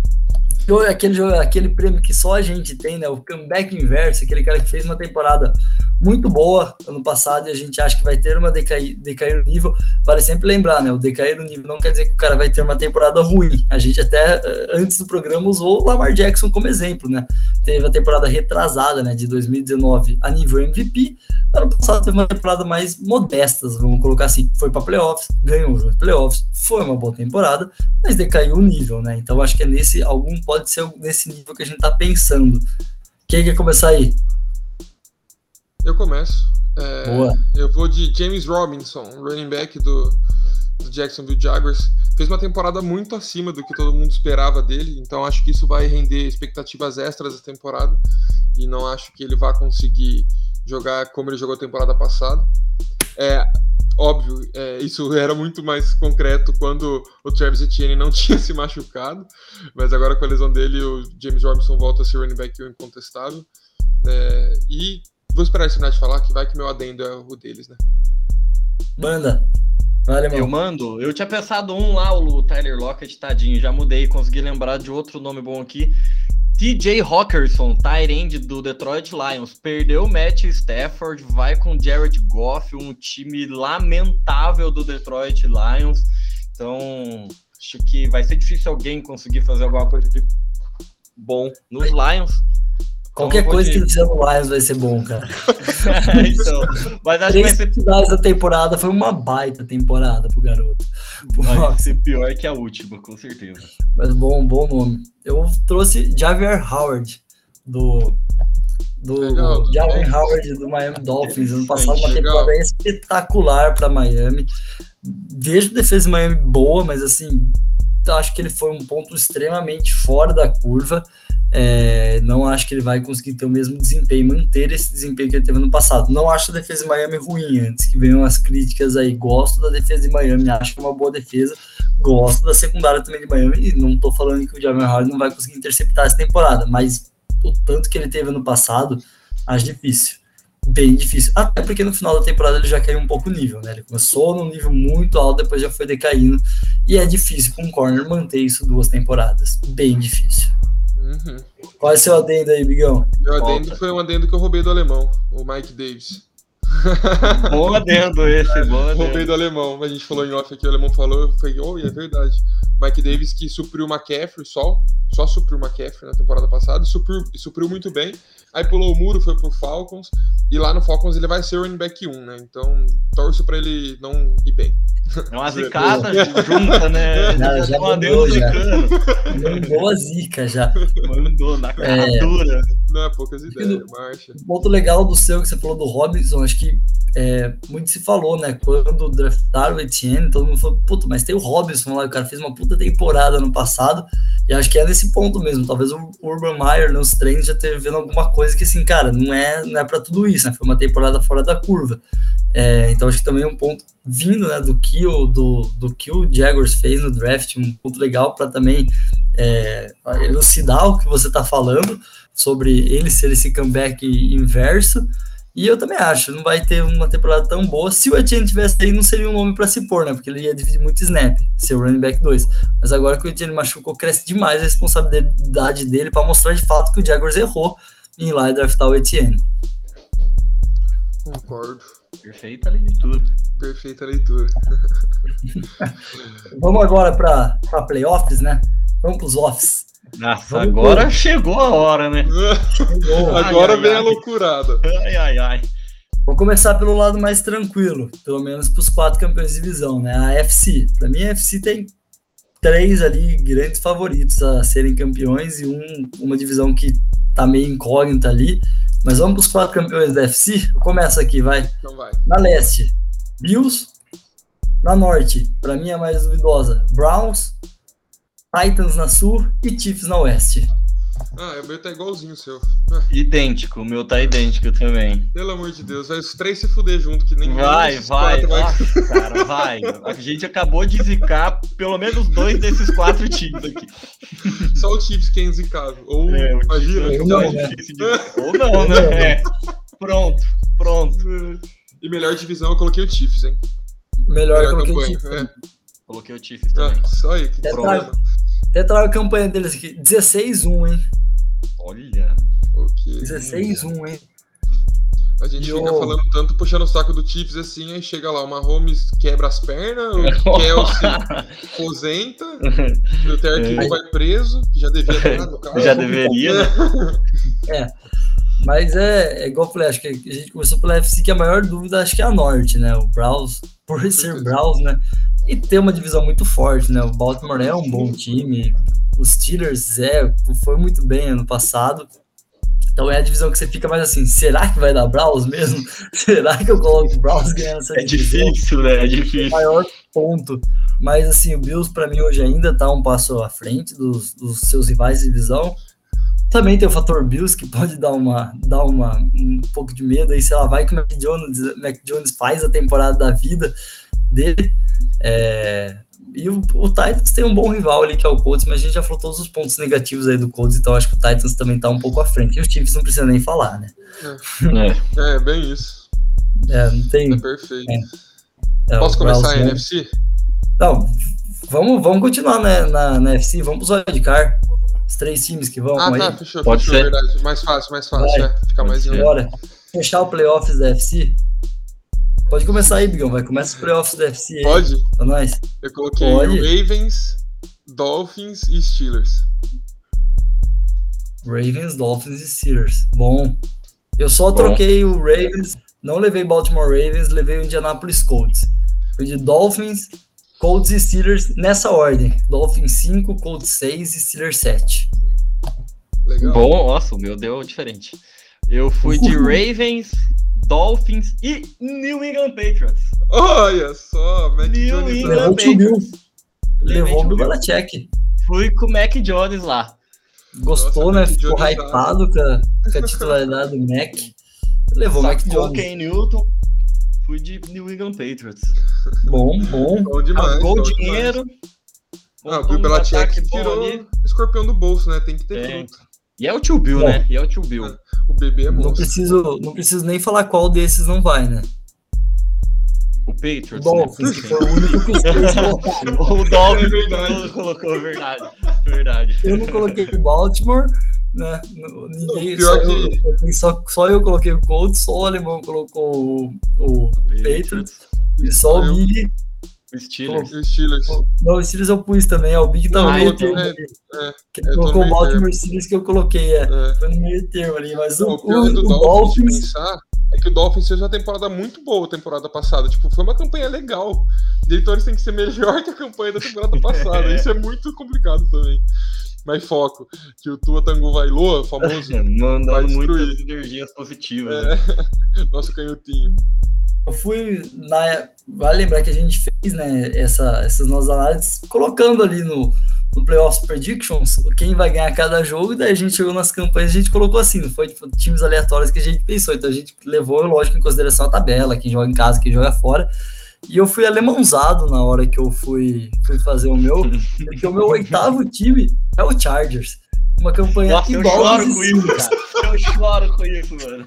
S1: aquele, aquele prêmio que só a gente tem, né? O comeback inverso, aquele cara que fez uma temporada muito boa ano passado e a gente acha que vai ter uma decair, decair o nível. Vale sempre lembrar, né? O decair o nível não quer dizer que o cara vai ter uma temporada ruim. A gente até eh, antes do programa usou o Lamar Jackson como exemplo, né? Teve a temporada retrasada, né? De 2019 a nível MVP. Ano passado teve uma temporada mais modesta, vamos colocar assim. Foi para playoffs, ganhou os playoffs, foi uma boa temporada, mas decaiu o nível, né? Então acho que é nesse, algum pode ser nesse nível que a gente tá pensando. Quem quer começar aí?
S2: Eu começo. É, eu vou de James Robinson, running back do, do Jacksonville Jaguars. Fez uma temporada muito acima do que todo mundo esperava dele, então acho que isso vai render expectativas extras da temporada. E não acho que ele vá conseguir jogar como ele jogou a temporada passada. É, óbvio, é, isso era muito mais concreto quando o Travis Etienne não tinha se machucado, mas agora com a lesão dele, o James Robinson volta a ser running back incontestável. É, e Vou esperar esse de falar, que vai que meu adendo é o deles, né?
S1: Manda.
S3: Vale, eu mando. Eu tinha pensado um lá, o Tyler Lockett, tadinho. Já mudei, consegui lembrar de outro nome bom aqui. TJ Hawkinson, tight do Detroit Lions, perdeu o Matt Stafford, vai com Jared Goff, um time lamentável do Detroit Lions. Então, acho que vai ser difícil alguém conseguir fazer alguma coisa de bom nos Lions.
S1: Qualquer
S3: Então,
S1: coisa
S3: de-
S1: que fizer no Lions vai ser bom, cara.
S3: então, mas acho que vai ser,
S1: da temporada foi uma baita temporada pro garoto.
S3: vai ser pior que a última, com certeza.
S1: Mas bom, bom nome. Eu trouxe Javier Howard, do. Do
S2: Legal, Dolphins.
S1: Howard do Miami Dolphins. Ano passado, uma
S2: Legal.
S1: temporada espetacular para Miami. Vejo defesa de Miami boa, mas assim, acho que ele foi um ponto extremamente fora da curva. É, não acho que ele vai conseguir ter o mesmo desempenho, manter esse desempenho que ele teve no passado. Não acho a defesa de Miami ruim, antes que venham as críticas aí. Gosto da defesa de Miami, acho que é uma boa defesa. Gosto da secundária também de Miami. E não tô falando que o Javier Howard não vai conseguir interceptar essa temporada, mas o tanto que ele teve ano passado, acho difícil. Bem difícil. Até porque no final da temporada ele já caiu um pouco o nível, né? Ele começou num nível muito alto, depois já foi decaindo. E é difícil com um corner manter isso duas temporadas. Bem difícil.
S2: Uhum.
S1: Qual é o seu adendo aí, Bigão?
S2: Meu
S3: Volta.
S2: adendo foi um adendo que eu roubei do alemão, o Mike Davis.
S3: Bom adendo esse, bom
S2: Roubei
S3: adendo.
S2: do alemão, a gente falou em off aqui, o alemão falou, eu falei, oh, é verdade. Mike Davis que supriu o McCaffrey só, só supriu o McCaffrey na temporada passada, supriu, e supriu muito bem. Aí pulou o muro, foi pro Falcons, e lá no Falcons ele vai ser o running back 1, né? Então torço pra ele não ir bem.
S3: É uma zicada junta, né?
S1: Já- já mandou, já.
S3: zicando.
S1: Mandou a zica já.
S3: Mandou na cara
S1: É.
S3: dura.
S2: Não, é poucas ideias, marcha.
S1: Um ponto legal do seu que você falou do Robinson, acho que é, muito se falou, né? Quando draftaram o Etienne, todo mundo falou, puta, mas tem o Robinson lá, o cara fez uma puta temporada no passado, e acho que é nesse ponto mesmo. Talvez o Urban Meyer nos treinos já esteja vendo alguma coisa que, assim, cara, não é, não é pra tudo isso, né? Foi uma temporada fora da curva. É, então acho que também é um ponto vindo, né, do que o, do, do que o Jaguars fez no draft, um ponto legal para também é, elucidar o que você tá falando sobre ele ser esse comeback inverso. E eu também acho, não vai ter uma temporada tão boa. Se o Etienne tivesse aí, não seria um nome para se pôr, né? Porque ele ia dividir muito snap, ser o running back 2. Mas agora que o Etienne machucou, cresce demais a responsabilidade dele para mostrar de fato que o Jaguars errou em ir lá e draftar o Etienne.
S2: Concordo.
S3: Perfeita leitura.
S2: Perfeita leitura.
S1: Vamos agora para playoffs, né? Vamos para os offs.
S3: Nossa,
S1: Vamos
S3: agora
S1: ver.
S3: chegou a hora, né?
S2: Agora
S3: ai,
S2: vem
S3: ai.
S2: a loucurada.
S3: Ai, ai, ai.
S1: Vou começar pelo lado mais tranquilo, pelo menos para os quatro campeões de divisão, né? A FC. Para mim, a FC tem três ali grandes favoritos a serem campeões e um, uma divisão que tá meio incógnita ali. Mas vamos para os quatro campeões da FC. Eu começo aqui, vai.
S2: Então vai.
S1: Na leste, Bills. Na norte, para mim é mais duvidosa, Browns. Titans na sul e Chiefs na oeste.
S2: Ah, o meu tá igualzinho o seu.
S3: Idêntico, o meu tá idêntico também.
S2: Pelo amor de Deus, vai os três se fuder junto, que nem
S3: Vai, vai,
S2: quatro
S3: nossa, cara, vai. A gente acabou de zicar pelo menos dois desses quatro times aqui.
S2: Só o Chiefs que é inzicável. Ou,
S3: É, o
S2: imagina.
S1: É
S2: então-
S1: Não, né?
S3: Ou não, né? É. Pronto, pronto.
S2: E melhor divisão eu coloquei o Chiefs, hein?
S1: Melhor,
S2: Melhor
S1: coloquei o
S2: campanha.
S1: Chiefs.
S2: É.
S3: Coloquei o Chiefs também.
S2: Ah, só aí, que
S1: Até
S2: problema.
S1: até trago a campanha deles aqui. 16-1, hein?
S3: Olha.
S2: Ok.
S1: 16-1, hein?
S2: A gente
S1: E
S2: fica falando tanto, puxando o saco do Chiefs assim, aí chega lá, o Mahomes quebra as pernas, o Kelsey aposenta, o Terry Hill vai preso, que já devia estar no carro.
S3: Já deveria, né?
S1: Mas é, é igual eu falei, acho que a gente começou pela FC, que a maior dúvida acho que é a Norte, né? O Browns, por ser. Browns, né? E ter uma divisão muito forte, né? O Baltimore é um bom time, os Steelers é, foi muito bem ano passado. Então é a divisão que você fica mais assim, será que vai dar Browns mesmo? será que eu coloco o Browns ganhando essa
S3: É
S1: divisão?
S3: difícil, né? É difícil.
S1: maior ponto. Mas assim, o Bills para mim hoje ainda está um passo à frente dos, dos seus rivais de divisão. Também tem o fator Bills que pode dar uma dar uma um pouco de medo aí, sei lá, vai que o Mac Jones, Mac Jones faz a temporada da vida dele. É, e o, o Titans tem um bom rival ali que é o Colts, mas a gente já falou todos os pontos negativos aí do Colts, então acho que o Titans também tá um pouco à frente. E os Chiefs não precisa nem falar, né?
S3: É.
S2: É, bem isso.
S1: É, não tem.
S2: É perfeito.
S1: é,
S2: Posso
S1: o
S2: começar
S1: Browns
S2: a NFC?
S1: Não, vamos, vamos continuar né, na, na FC, vamos pros wildcard. Os três times que vão
S2: Ah,
S1: aí.
S2: tá, fechou,
S3: Pode
S2: fechou,
S3: ser.
S2: verdade. Mais fácil, mais fácil,
S1: Vai.
S2: é. Fica mais
S3: Pode ser.
S1: Bora. Fechar o playoffs da FC. Pode começar aí, Bigão. Vai, começa os playoffs da FC aí
S2: Pode?
S1: pra nós.
S2: Eu coloquei
S1: Pode.
S2: Ravens, Dolphins e Steelers.
S1: Ravens, Dolphins e Steelers. Bom. Eu só
S3: Bom.
S1: troquei o Ravens, não levei Baltimore Ravens, levei o Indianapolis Colts. Fui de Dolphins, Colts e Steelers nessa ordem. Dolphins 5, Colts 6 e Steelers 7.
S2: Legal.
S3: Bom, nossa, o meu deu diferente. Eu fui de Ravens, Dolphins e New England Patriots.
S2: Olha só, Mac
S3: New
S2: Jones.
S3: England. Levei
S1: Levou o Bill. Belichick.
S3: Fui com o Mac Jones lá.
S1: Gostou,
S2: Nossa,
S1: né? Ficou
S2: Jones
S1: hypado com a, com a titularidade do Mac. Levou o Mac Jones.
S3: Ken Newton. Fui de New England Patriots.
S1: Bom, bom.
S2: Bom demais. Demais.
S3: dinheiro.
S2: Ah, o Bill Belichick tirou
S3: ali.
S2: o escorpião do bolso, né? Tem que ter
S3: É.
S2: fruta.
S3: E é o tio Bill,
S1: Bom.
S3: né? E é o tio Bill.
S2: O bebê é
S1: Não
S2: monstro.
S1: preciso, não preciso nem falar qual desses não vai, né?
S3: O
S1: O
S3: Patriots.
S1: Dolphins,
S3: né?
S1: que foi o único que os três colocaram.
S3: O Dolphins
S2: É verdade.
S3: todo colocou, verdade. Verdade.
S1: Eu não coloquei o Baltimore, né? Ninguém, só,
S2: que-
S1: eu, coloquei- só, só eu coloquei o Colts, só o alemão colocou o, o Patriots e só o
S2: Eu-
S1: Big.
S3: O Steelers.
S2: Steelers.
S1: Não, o Steelers eu pus também, ó, o Big tá no
S3: Ah,
S1: meio termo.
S2: É,
S1: Que ele colocou o
S2: meio
S1: Baltimore Steelers que eu coloquei, é.
S2: É.
S1: Foi no meio termo ali, mas o,
S2: O
S1: o, o
S2: Dolphins, pensar, é que o Dolphins fez uma temporada muito boa temporada passada. Tipo, foi uma campanha legal. Diretores têm que ser melhor que a campanha da temporada passada. Isso é muito complicado também. Mas foco, que o Tua Tango Vailoa, famoso, vai
S3: Mandando
S2: destruir.
S3: muitas energias positivas. né?
S2: é, nosso canhotinho.
S1: Eu fui na. Vale lembrar que a gente fez, né, essa, essas nossas análises, colocando ali no, no Playoffs Predictions quem vai ganhar cada jogo, e daí a gente chegou nas campanhas, a gente colocou assim, não foi tipo, times aleatórios que a gente pensou. Então a gente levou, lógico, em consideração a tabela, quem joga em casa, quem joga fora. E eu fui alemãozado na hora que eu fui, fui fazer o meu, porque o meu oitavo time é o Chargers. Uma campanha
S3: Nossa, eu
S1: igual
S3: choro
S1: dos
S3: com isso, cara. Eu choro com isso, mano.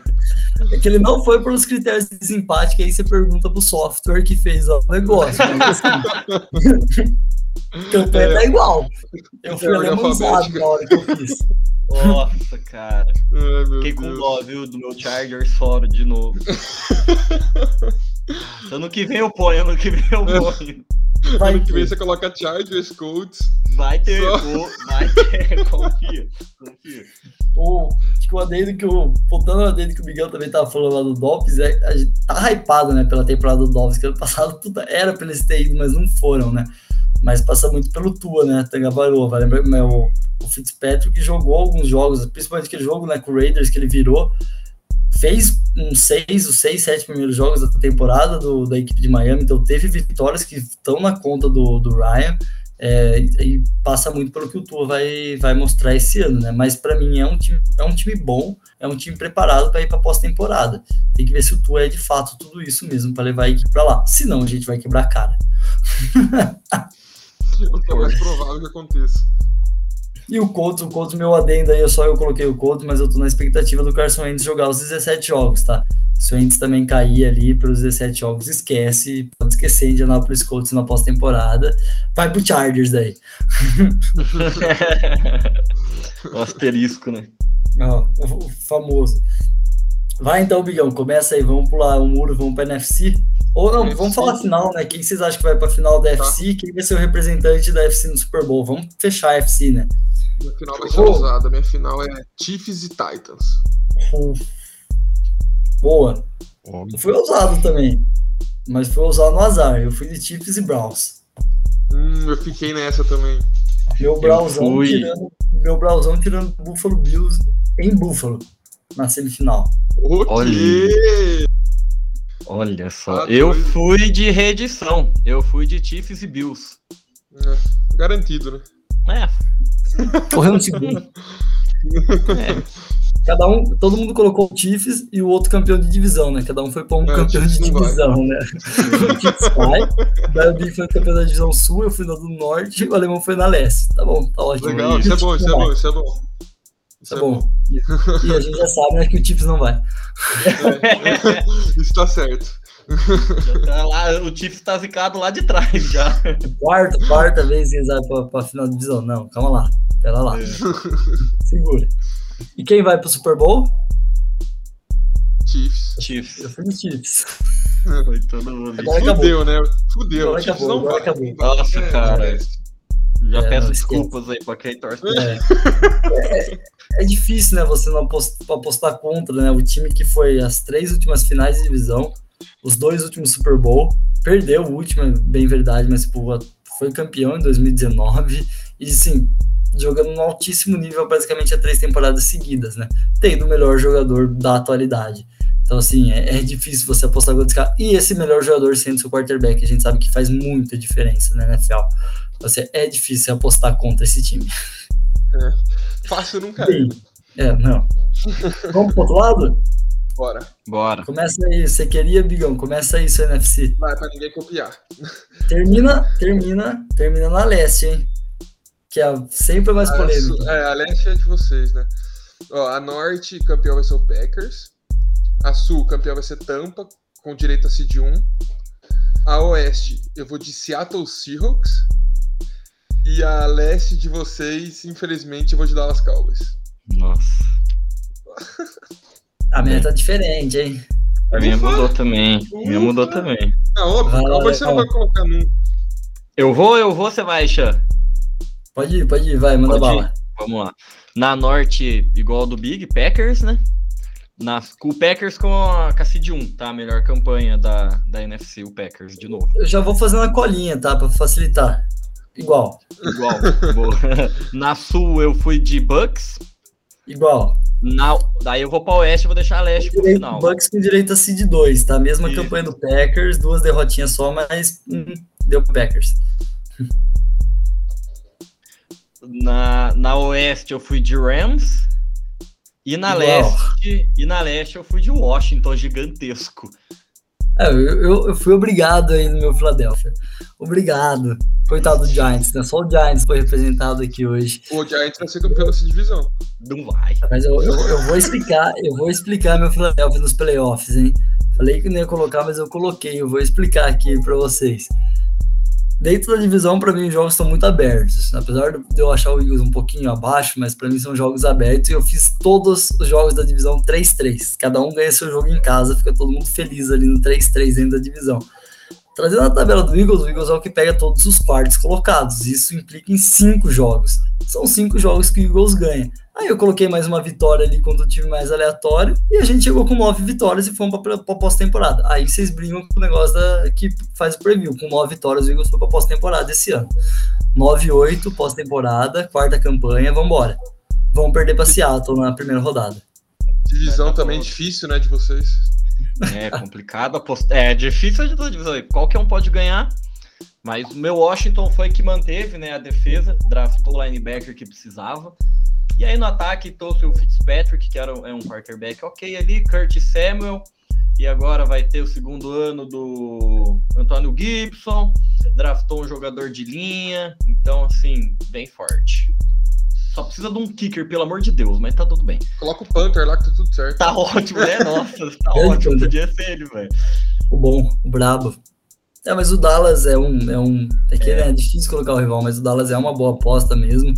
S1: É que ele não foi pelos critérios de desempate, que aí você pergunta pro software que fez ó, o negócio. Mas, assim, a campanha tá igual. Eu fui
S2: É,
S1: alemãozado
S2: alfabética.
S1: na hora que eu fiz.
S3: Nossa, cara.
S2: Ai,
S3: Fiquei com
S2: Deus.
S3: dó, viu, do meu Chargers fora de novo. ano que vem eu ponho, ano que vem eu ponho.
S1: Vai
S2: Ano que vem
S1: ter.
S2: você coloca Chargers, Colts.
S3: Vai ter,
S2: Só-
S3: gol, vai ter, confia, confia.
S1: O, acho que o adendo que o. Voltando ao adendo que o Miguel também tava falando lá do Dolphins, é, a gente tá hypado, né, pela temporada do Dolphins, que ano passado puta, era pra eles terem ido, mas não foram, né? Mas passa muito pelo Tua, né? Tangabaroa, vai lembrar que o, o Fitzpatrick jogou alguns jogos, principalmente aquele jogo, né, com o Raiders, que ele virou, fez uns seis, os seis, sete primeiros jogos da temporada do, da equipe de Miami, então teve vitórias que estão na conta do, do Ryan, é, e, passa muito pelo que o Tua vai, vai mostrar esse ano, né? Mas para mim é um time, é um time bom, é um time preparado para ir para pós-temporada. Tem que ver se o Tua é de fato tudo isso mesmo para levar a equipe para lá. Senão a gente vai quebrar a cara.
S2: O que é mais provável que aconteça.
S1: E o Colts, o Colts, meu adendo aí, eu só eu coloquei o Colts, mas eu tô na expectativa do Carson Wentz jogar os 17 jogos, tá? Se o Wentz também cair ali pelos 17 jogos, esquece, pode esquecer Indianapolis Colts na pós-temporada, vai pro Chargers daí.
S3: O asterisco, né?
S1: Ó, o famoso. Vai então, Bigão, começa aí, vamos pular o muro, vamos pra NFC. Ou não, vamos falar final, né? Quem vocês acham que vai pra final da FC? Quem vai ser o representante da FC no Super Bowl? Vamos fechar a FC, né?
S2: Minha final vai ser ousada. Minha final é Chiefs e Titans.
S1: Boa. Foi ousado também. Mas foi ousado no azar. Eu fui de Chiefs e Browns.
S2: Hum, eu fiquei nessa também.
S1: Meu Brownsão
S3: fui-
S1: tirando. Meu tirando Buffalo Bills em Buffalo. Na semifinal.
S2: O
S3: Olha.
S2: quê?
S3: Olha só,
S2: Ah,
S3: eu
S2: doido.
S3: fui de reedição. Eu fui de Chiefs e Bills.
S2: É, garantido, né?
S3: É,
S1: Correu no segundo.
S3: é.
S1: Cada um, todo mundo colocou o Chiefs e o outro campeão de divisão, né? Cada um foi para um
S2: É,
S1: campeão de
S2: não vai.
S1: divisão, né? O Chiefs vai. Daí o Big foi campeão da divisão sul, eu fui na do norte e o alemão foi na leste. Tá bom, tá ótimo.
S2: Legal, isso é bom, isso é bom, isso é bom.
S1: Isso é bom. E, e a gente já sabe, né, que o Chiefs não vai.
S2: Isso tá certo.
S3: Já tá lá, o Chiefs tá zicado lá de trás já.
S1: Quarta, quarta vez que eles vão pra, pra final de divisão. Não, calma lá. Pera lá.
S3: É.
S1: Segura. E quem vai pro Super Bowl?
S2: Chiefs.
S1: Eu
S3: Chiefs.
S1: fui no Chiefs.
S3: Foi todo mundo.
S1: Agora acabou.
S2: Fudeu, né? Fudeu.
S1: Agora
S2: Chiefs
S1: acabou,
S2: não vai.
S1: acabou.
S2: Não vai.
S3: Nossa,
S2: É,
S3: cara.
S2: é.
S3: Já
S1: É,
S3: peço
S1: não,
S3: desculpas aí pra quem torce.
S1: É. É, é difícil, né? Você não apostar, apostar contra, né? O time que foi as três últimas finais de divisão, os dois últimos Super Bowl, perdeu o último, é bem verdade, mas pô, foi campeão em 2019 e sim, jogando no altíssimo nível praticamente há três temporadas seguidas, né? Tendo o melhor jogador da atualidade. Então, assim, é, é difícil você apostar contra esse cara. E esse melhor jogador sendo seu quarterback, a gente sabe que faz muita diferença na NFL. Você é difícil apostar contra esse time.
S2: Fácil nunca é.
S1: Bem, é, não. Vamos pro outro lado?
S2: Bora.
S3: Bora.
S1: Começa aí, você queria, Bigão? Começa aí, seu NFC.
S2: Vai pra ninguém copiar.
S1: Termina, termina, termina na leste, hein? Que é sempre mais polêmica.
S2: é, a leste é de vocês, né? Ó, a norte, campeão vai ser o Packers. A sul, campeão vai ser Tampa, com direito a seed 1. A oeste, eu vou de Seattle Seahawks. E a leste de vocês, infelizmente, eu vou de Dallas Cowboys.
S3: Nossa.
S1: A minha tá diferente, hein?
S3: A minha
S2: Ufa!
S3: mudou também. A minha
S2: Ufa!
S3: mudou também.
S2: Ah, óbvio, Cowboys você não vai colocar nunca.
S3: Eu vou, eu vou, você vai, Xan.
S1: Pode ir, pode ir, vai, manda
S3: Pode ir.
S1: bala.
S3: Vamos lá. Na norte, igual ao do Big, Packers, né? Na, com o Packers com a, com a Seed 1, tá? A melhor campanha da, da NFC, o Packers, de novo.
S1: Eu já vou fazer uma colinha, tá? Pra facilitar. Igual,
S3: Igual. boa. Na sul eu fui de Bucks.
S1: igual.
S3: Na, daí eu vou pra oeste, eu vou deixar a leste pro final.
S1: Bucks com direito a seed 2, tá? Mesma
S3: Isso.
S1: campanha do Packers, duas derrotinhas só, mas hum, deu pro Packers.
S3: Na, na oeste eu fui de Rams. E na
S1: Igual.
S3: leste, e na leste eu fui de Washington, gigantesco.
S1: É, eu, eu, eu fui obrigado aí no meu Philadelphia. Obrigado. Coitado do Giants, né? Só o Giants foi representado aqui hoje.
S2: O Giants vai ser campeão dessa divisão.
S3: Não vai.
S1: Mas eu, eu, eu vou explicar, eu vou explicar meu Philadelphia nos playoffs, hein? Falei que não ia colocar, mas eu coloquei. Eu vou explicar aqui pra vocês. Dentro da divisão, pra mim, os jogos estão muito abertos. Apesar de eu achar o Eagles um pouquinho abaixo, mas pra mim são jogos abertos. E eu fiz todos os jogos da divisão 3-3. Cada um ganha seu jogo em casa, fica todo mundo feliz ali no 3-3 dentro da divisão. Trazendo a tabela do Eagles, o Eagles é o que pega todos os quartos colocados. Isso implica em cinco jogos. São cinco jogos que o Eagles ganha. Aí eu coloquei mais uma vitória ali contra o time mais aleatório e a gente chegou com nove vitórias e fomos para a pós-temporada. Aí vocês brincam com o negócio da, que faz o preview. Com nove vitórias, o Eagles foi para pós-temporada esse ano. 9-8, pós-temporada, quarta campanha, vambora. Vamos perder para Seattle na primeira rodada.
S2: Divisão também difícil, né, de vocês.
S3: É complicado apostar. É difícil de toda divisão. Qualquer um pode ganhar. Mas o meu Washington foi que manteve né, a defesa, draftou o linebacker que precisava. E aí no ataque trouxe o Fitzpatrick, que era um, é um quarterback ok ali, Kurt Samuel. E agora vai ter o segundo ano do Antônio Gibson. Draftou um jogador de linha. Então, assim, bem forte. Só precisa de um kicker, pelo amor de Deus, mas tá tudo bem.
S2: Coloca o Panther lá que tá tudo certo.
S3: Tá ótimo, né? Nossa, tá ótimo. Podia ser ele, velho.
S1: O bom, o brabo. É, mas o Dallas é um. É, um, é que né, é difícil colocar o rival, mas o Dallas é uma boa aposta mesmo.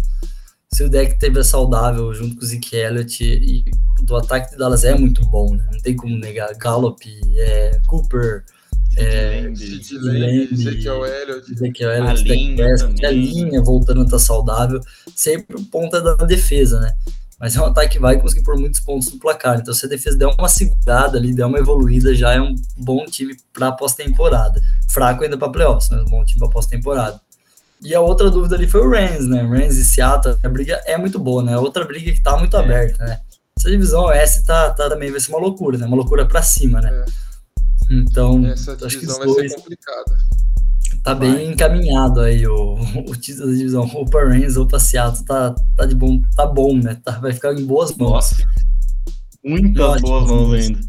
S1: Se o deck teve saudável junto com o Zeke Elliott e o ataque de Dallas é muito bom, né? Não tem como negar. Gallup, é, Cooper, é,
S3: Lamb,
S2: Ezekiel Elliott.
S3: A
S1: Elliott, a linha voltando a estar saudável, sempre o ponta da defesa, né? Mas é um ataque que vai conseguir pôr muitos pontos no placar. Então, se a defesa der uma segurada ali, der uma evoluída, já é um bom time para pós-temporada. Fraco ainda para playoffs, mas um bom time para pós-temporada. E a outra dúvida ali foi o Rams, né? Rams e Seattle, a briga é muito boa, né? Outra briga que tá muito
S3: É.
S1: aberta, né? Essa divisão oeste tá, tá também vai ser uma loucura, né? Uma loucura para cima, né?
S2: É.
S1: Então,
S2: Essa
S1: acho que os
S2: vai
S1: dois
S2: ser complicada.
S1: tá
S3: Vai.
S1: bem encaminhado aí o, o título da divisão. Ou para Rams ou para Seattle tá, tá de bom, tá bom, né? Tá, vai ficar em boas mãos.
S3: Nossa. Muitas boas mãos ainda.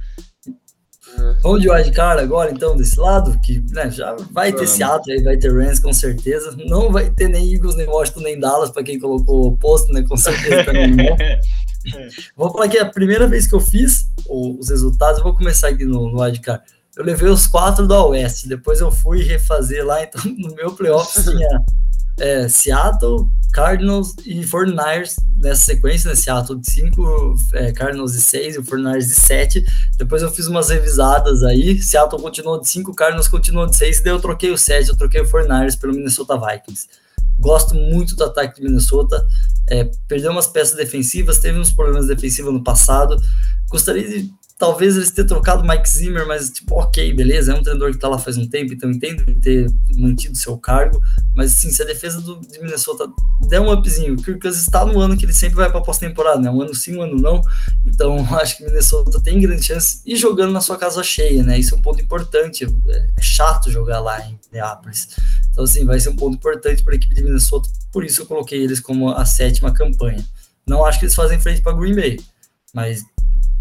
S2: É.
S1: Vamos de wildcard agora, então, desse lado, que né, já vai ter
S3: Vamos.
S1: Seattle, aí vai ter Rams com certeza. Não vai ter nem Eagles, nem Washington, nem Dallas, para quem colocou o oposto, né? Com certeza também não. Vou falar que é a primeira vez que eu fiz os resultados, eu vou começar aqui no, no wildcard. Eu levei os quatro da Oeste, depois eu fui refazer lá, então no meu playoffs tinha é, Seattle, Cardinals e 49ers nessa sequência, né? Seattle de 5, é, Cardinals de 6 e o 49ers de 7. Depois eu fiz umas revisadas aí, Seattle continuou de 5, Cardinals continuou de 6, e daí eu troquei o 7, eu troquei o 49ers pelo Minnesota Vikings. Gosto muito do ataque de Minnesota. É, perdeu umas peças defensivas, teve uns problemas defensivos no passado. Gostaria de talvez eles tenham trocado Mike Zimmer, mas tipo, ok, beleza, é um treinador que tá lá faz um tempo, então entendo ter mantido seu cargo, mas assim, se a defesa do, de Minnesota der um upzinho, o Kirk Cousins está no ano que ele sempre vai para pós-temporada, né, um ano sim, um ano não, então acho que Minnesota tem grande chance e jogando na sua casa cheia, né, isso é um ponto importante, é, é chato jogar lá em Minneapolis, então assim, vai ser um ponto importante para a equipe de Minnesota, por isso eu coloquei eles como a sétima campanha. Não acho que eles fazem frente para Green Bay, mas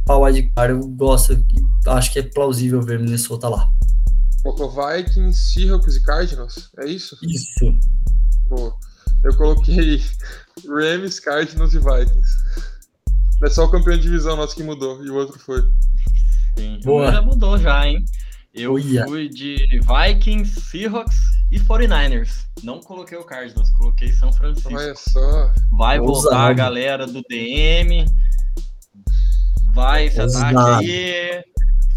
S1: para wildcard, eu gosto, acho que é plausível ver Minnesota lá.
S2: Colocou Vikings, Seahawks e Cardinals, é isso?
S1: Isso.
S2: Pô, eu coloquei Rams, Cardinals e Vikings. É só o campeão de divisão nosso que mudou, e o outro foi.
S3: Sim, Boa. já mudou já, hein? Eu Uia. fui de Vikings, Seahawks e 49ers. Não coloquei o Cardinals, coloquei São Francisco.
S2: Olha só.
S3: Vai voltar a galera do DM. Vai, esse Ousado. ataque aí.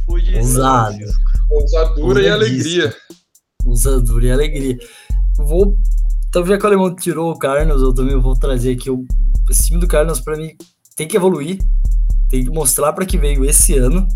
S3: Fude
S1: Ousado.
S2: Ousadura e alegria.
S1: Ousadura e alegria. Vou. Então, já que o Alemão tirou o Carlos, eu também vou trazer aqui. O, esse time do Carlos, para mim, tem que evoluir. Tem que mostrar para que veio esse ano.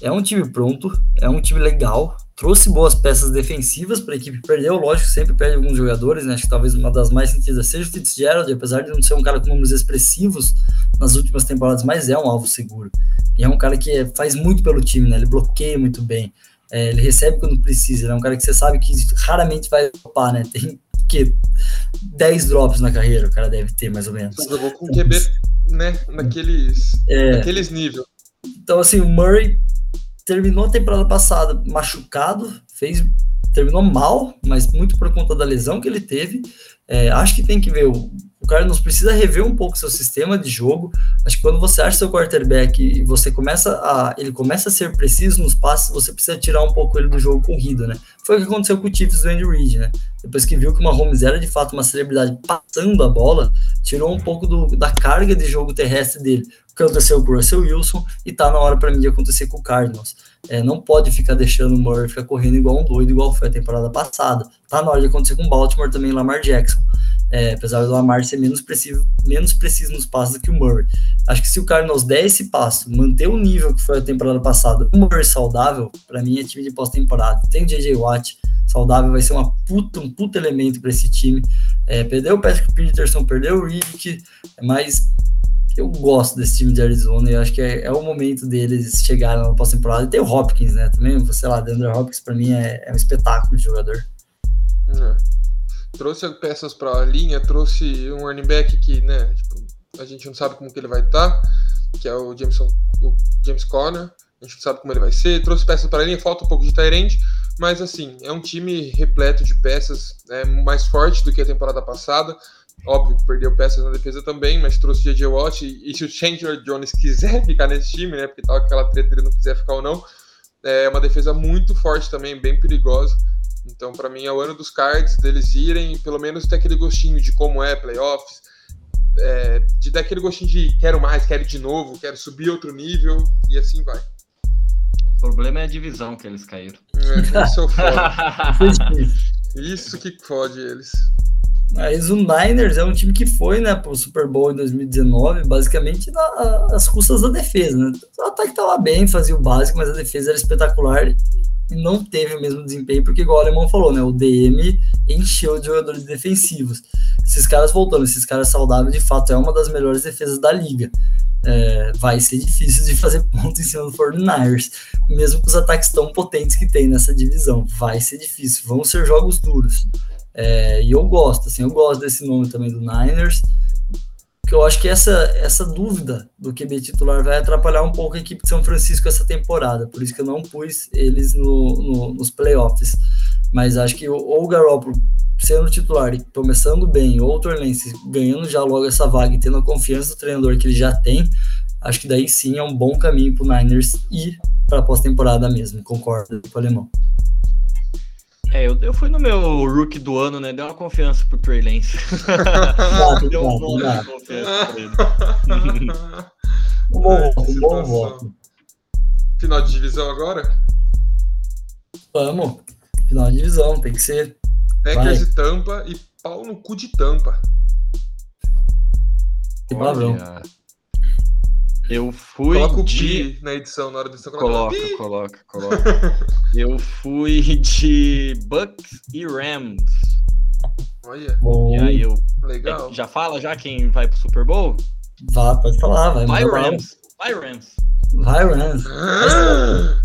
S1: É um time pronto, é um time legal, trouxe boas peças defensivas para a equipe. Perdeu, lógico, sempre perde alguns jogadores, né? Acho que talvez uma das mais sentidas seja o Fitzgerald, apesar de não ser um cara com números expressivos nas últimas temporadas, mas é um alvo seguro. E é um cara que faz muito pelo time, né? Ele bloqueia muito bem, é, ele recebe quando precisa, é um cara que você sabe que raramente vai topar, né? Tem que 10 drops na carreira, o cara deve ter mais ou menos.
S2: Jogou com QB, né? Naqueles, é, naqueles níveis.
S1: Então, assim, o Murray terminou a temporada passada machucado, fez terminou mal, mas muito por conta da lesão que ele teve. É, acho que tem que ver. O, o Carlos precisa rever um pouco seu sistema de jogo. Acho que quando você acha seu quarterback e você começa a. ele começa a ser preciso nos passes, você precisa tirar um pouco ele do jogo corrido, né? Foi o que aconteceu com o Chiefs do Andy Reid, né? Depois que viu que uma Holmes era de fato uma celebridade passando a bola, tirou um pouco do, da carga de jogo terrestre dele. Aconteceu com o Russell Wilson e tá na hora para mim de acontecer com o Cardinals. É, não pode ficar deixando o Murray ficar correndo igual um doido, igual foi a temporada passada. Tá na hora de acontecer com o Baltimore também, Lamar Jackson. É, apesar do Lamar ser menos preciso, menos preciso nos passos do que o Murray. Acho que se o Cardinals der esse passo, manter o nível que foi a temporada passada, o Murray saudável, para mim é time de pós-temporada. Tem o JJ Watt saudável, vai ser uma puta, um puta elemento para esse time. É, perdeu o Patrick Peterson, perdeu o Rick, mas eu gosto desse time de Arizona e acho que é, é o momento deles chegarem na pós-temporada. E tem o Hopkins, né? Também, sei lá, Deandre Hopkins para mim é, é, um espetáculo de jogador.
S2: É. Trouxe peças para a linha, trouxe um running back que, né, tipo, a gente não sabe como que ele vai estar, tá, que é o Jameson, o James Conner. A gente não sabe como ele vai ser. Trouxe peças para a linha, falta um pouco de Tyrande, mas assim, é um time repleto de peças, é mais forte do que a temporada passada Óbvio que perdeu peças na defesa também, mas trouxe o J.J. Watt. E, e, se o Chandler Jones quiser ficar nesse time, né? Porque tava aquela treta ele não quiser ficar ou não. É uma defesa muito forte também, bem perigosa. Então, para mim, é o ano dos cards, deles irem, pelo menos ter aquele gostinho de como é playoffs, é, de dar aquele gostinho de quero mais, quero de novo, quero subir outro nível, e assim vai.
S3: O problema é a divisão que eles caíram.
S2: É, isso é foda. isso que fode eles.
S1: Mas o Niners é um time que foi, né, pro Super Bowl em 2019, basicamente nas custas da defesa, né? O ataque tava bem, fazia o básico, mas a defesa era espetacular e não teve o mesmo desempenho, porque igual o Alemão falou, né, o DM encheu de jogadores defensivos. Esses caras voltando, esses caras saudáveis, de fato, é uma das melhores defesas da liga. É, vai ser difícil de fazer ponto em cima do 49ers, mesmo com os ataques tão potentes que tem nessa divisão. Vai ser difícil, vão ser jogos duros. É, e eu gosto, assim, eu gosto desse nome também do Niners, que eu acho que essa, essa dúvida do QB titular vai atrapalhar um pouco a equipe de São Francisco essa temporada, por isso que eu não pus eles no, no nos playoffs. Mas acho que ou o Garoppolo sendo titular e começando bem, ou o Torlense ganhando já logo essa vaga e tendo a confiança do treinador que ele já tem, acho que daí sim é um bom caminho para o Niners ir para a pós-temporada mesmo, concordo com o Alemão.
S3: É, eu, eu fui no meu rookie do ano, né? Deu uma confiança pro Trey Lance. Deu um bom de confiança pra ele.
S1: um bom, um bom voto.
S2: Final de divisão agora?
S1: Vamos. Final de divisão, tem que ser.
S2: Packers
S1: Vai.
S2: e Tampa e pau no cu de Tampa.
S1: Que palavrão.
S3: Eu fui
S2: Coloca o
S3: de.
S2: pi na edição, na hora da edição. Coloca,
S3: Coloca, coloca, coloca. Eu fui de Bucks e Rams.
S2: Olha,
S1: Bom,
S3: E aí eu.
S2: legal.
S3: Já fala já quem vai pro Super Bowl?
S1: vá, pode falar, vai.
S3: Vai. Rams. Vai Rams.
S1: Vai, Rams.
S2: Ah,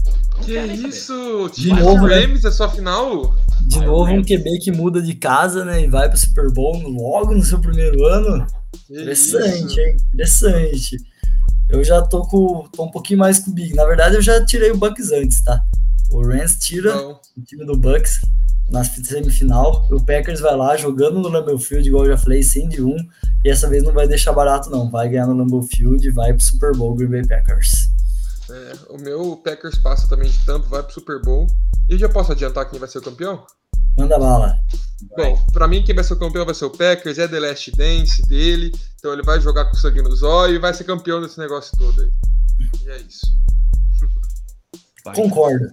S2: que
S3: nem
S2: isso?
S1: De
S2: Chiefs
S1: novo, né?
S2: Rams é sua final?
S1: De
S3: Vai,
S1: novo, um
S3: Rams.
S1: QB que muda de casa, né? E vai pro Super Bowl logo no seu primeiro ano.
S2: Que
S1: Interessante,
S2: isso?
S1: hein? Interessante. Eu já tô com tô um pouquinho mais com o Big. Na verdade, eu já tirei o Bucks antes, tá? O Rams tira
S2: Não.
S1: o time do Bucks na semifinal. O Packers vai lá jogando no Lambeau Field, igual eu já falei, 100 de 1. E essa vez não vai deixar barato, não. Vai ganhar no Lambeau Field e vai pro Super Bowl Green Bay Packers.
S2: É, o meu Packers passa também de Tampa, vai pro Super Bowl. E já posso adiantar quem vai ser o campeão?
S1: Manda bala.
S2: Bom, pra mim quem vai ser o campeão vai ser o Packers, é The Last Dance dele, então ele vai jogar com sangue nos olhos e vai ser campeão desse negócio todo aí. E é isso.
S3: Vai.
S1: Concordo.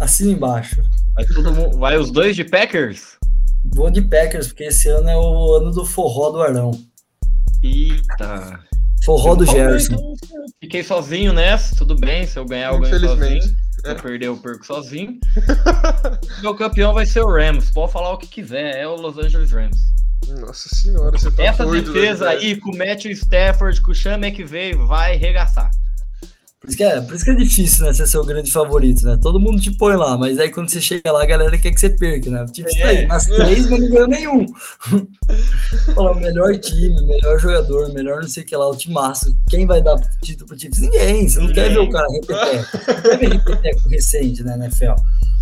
S1: Assina embaixo.
S3: Vai, todo mundo... vai os dois de Packers?
S1: Vou de Packers, porque esse ano é o ano do forró do Arão.
S3: Eita.
S1: Forró do Gerson.
S3: Fiquei sozinho nessa, tudo bem. Se eu ganhar, eu ganho sozinho. Se eu perder, eu perco sozinho. Meu campeão vai ser o Rams. Pode falar o que quiser. É o Los Angeles Rams.
S2: Nossa senhora, você tá
S3: Essa
S2: doido.
S3: defesa
S2: velho.
S3: aí, com o Matthew Stafford, com o Sean McVay, vai regaçar.
S1: Por isso, que é, por isso que é difícil, né? Você ser o grande favorito, né? Todo mundo te põe lá, mas aí quando você chega lá, a galera quer que você perca, né? Tipo, isso aí,
S3: É.
S1: nas três, mas não ganhou nenhum. Fala, melhor time, melhor jogador, melhor não sei o que lá, o timaço. Quem vai dar título pro Chiefs? Ninguém. Você não quer ver o cara repetir. Você não quer ver repetir recente, né, NFL?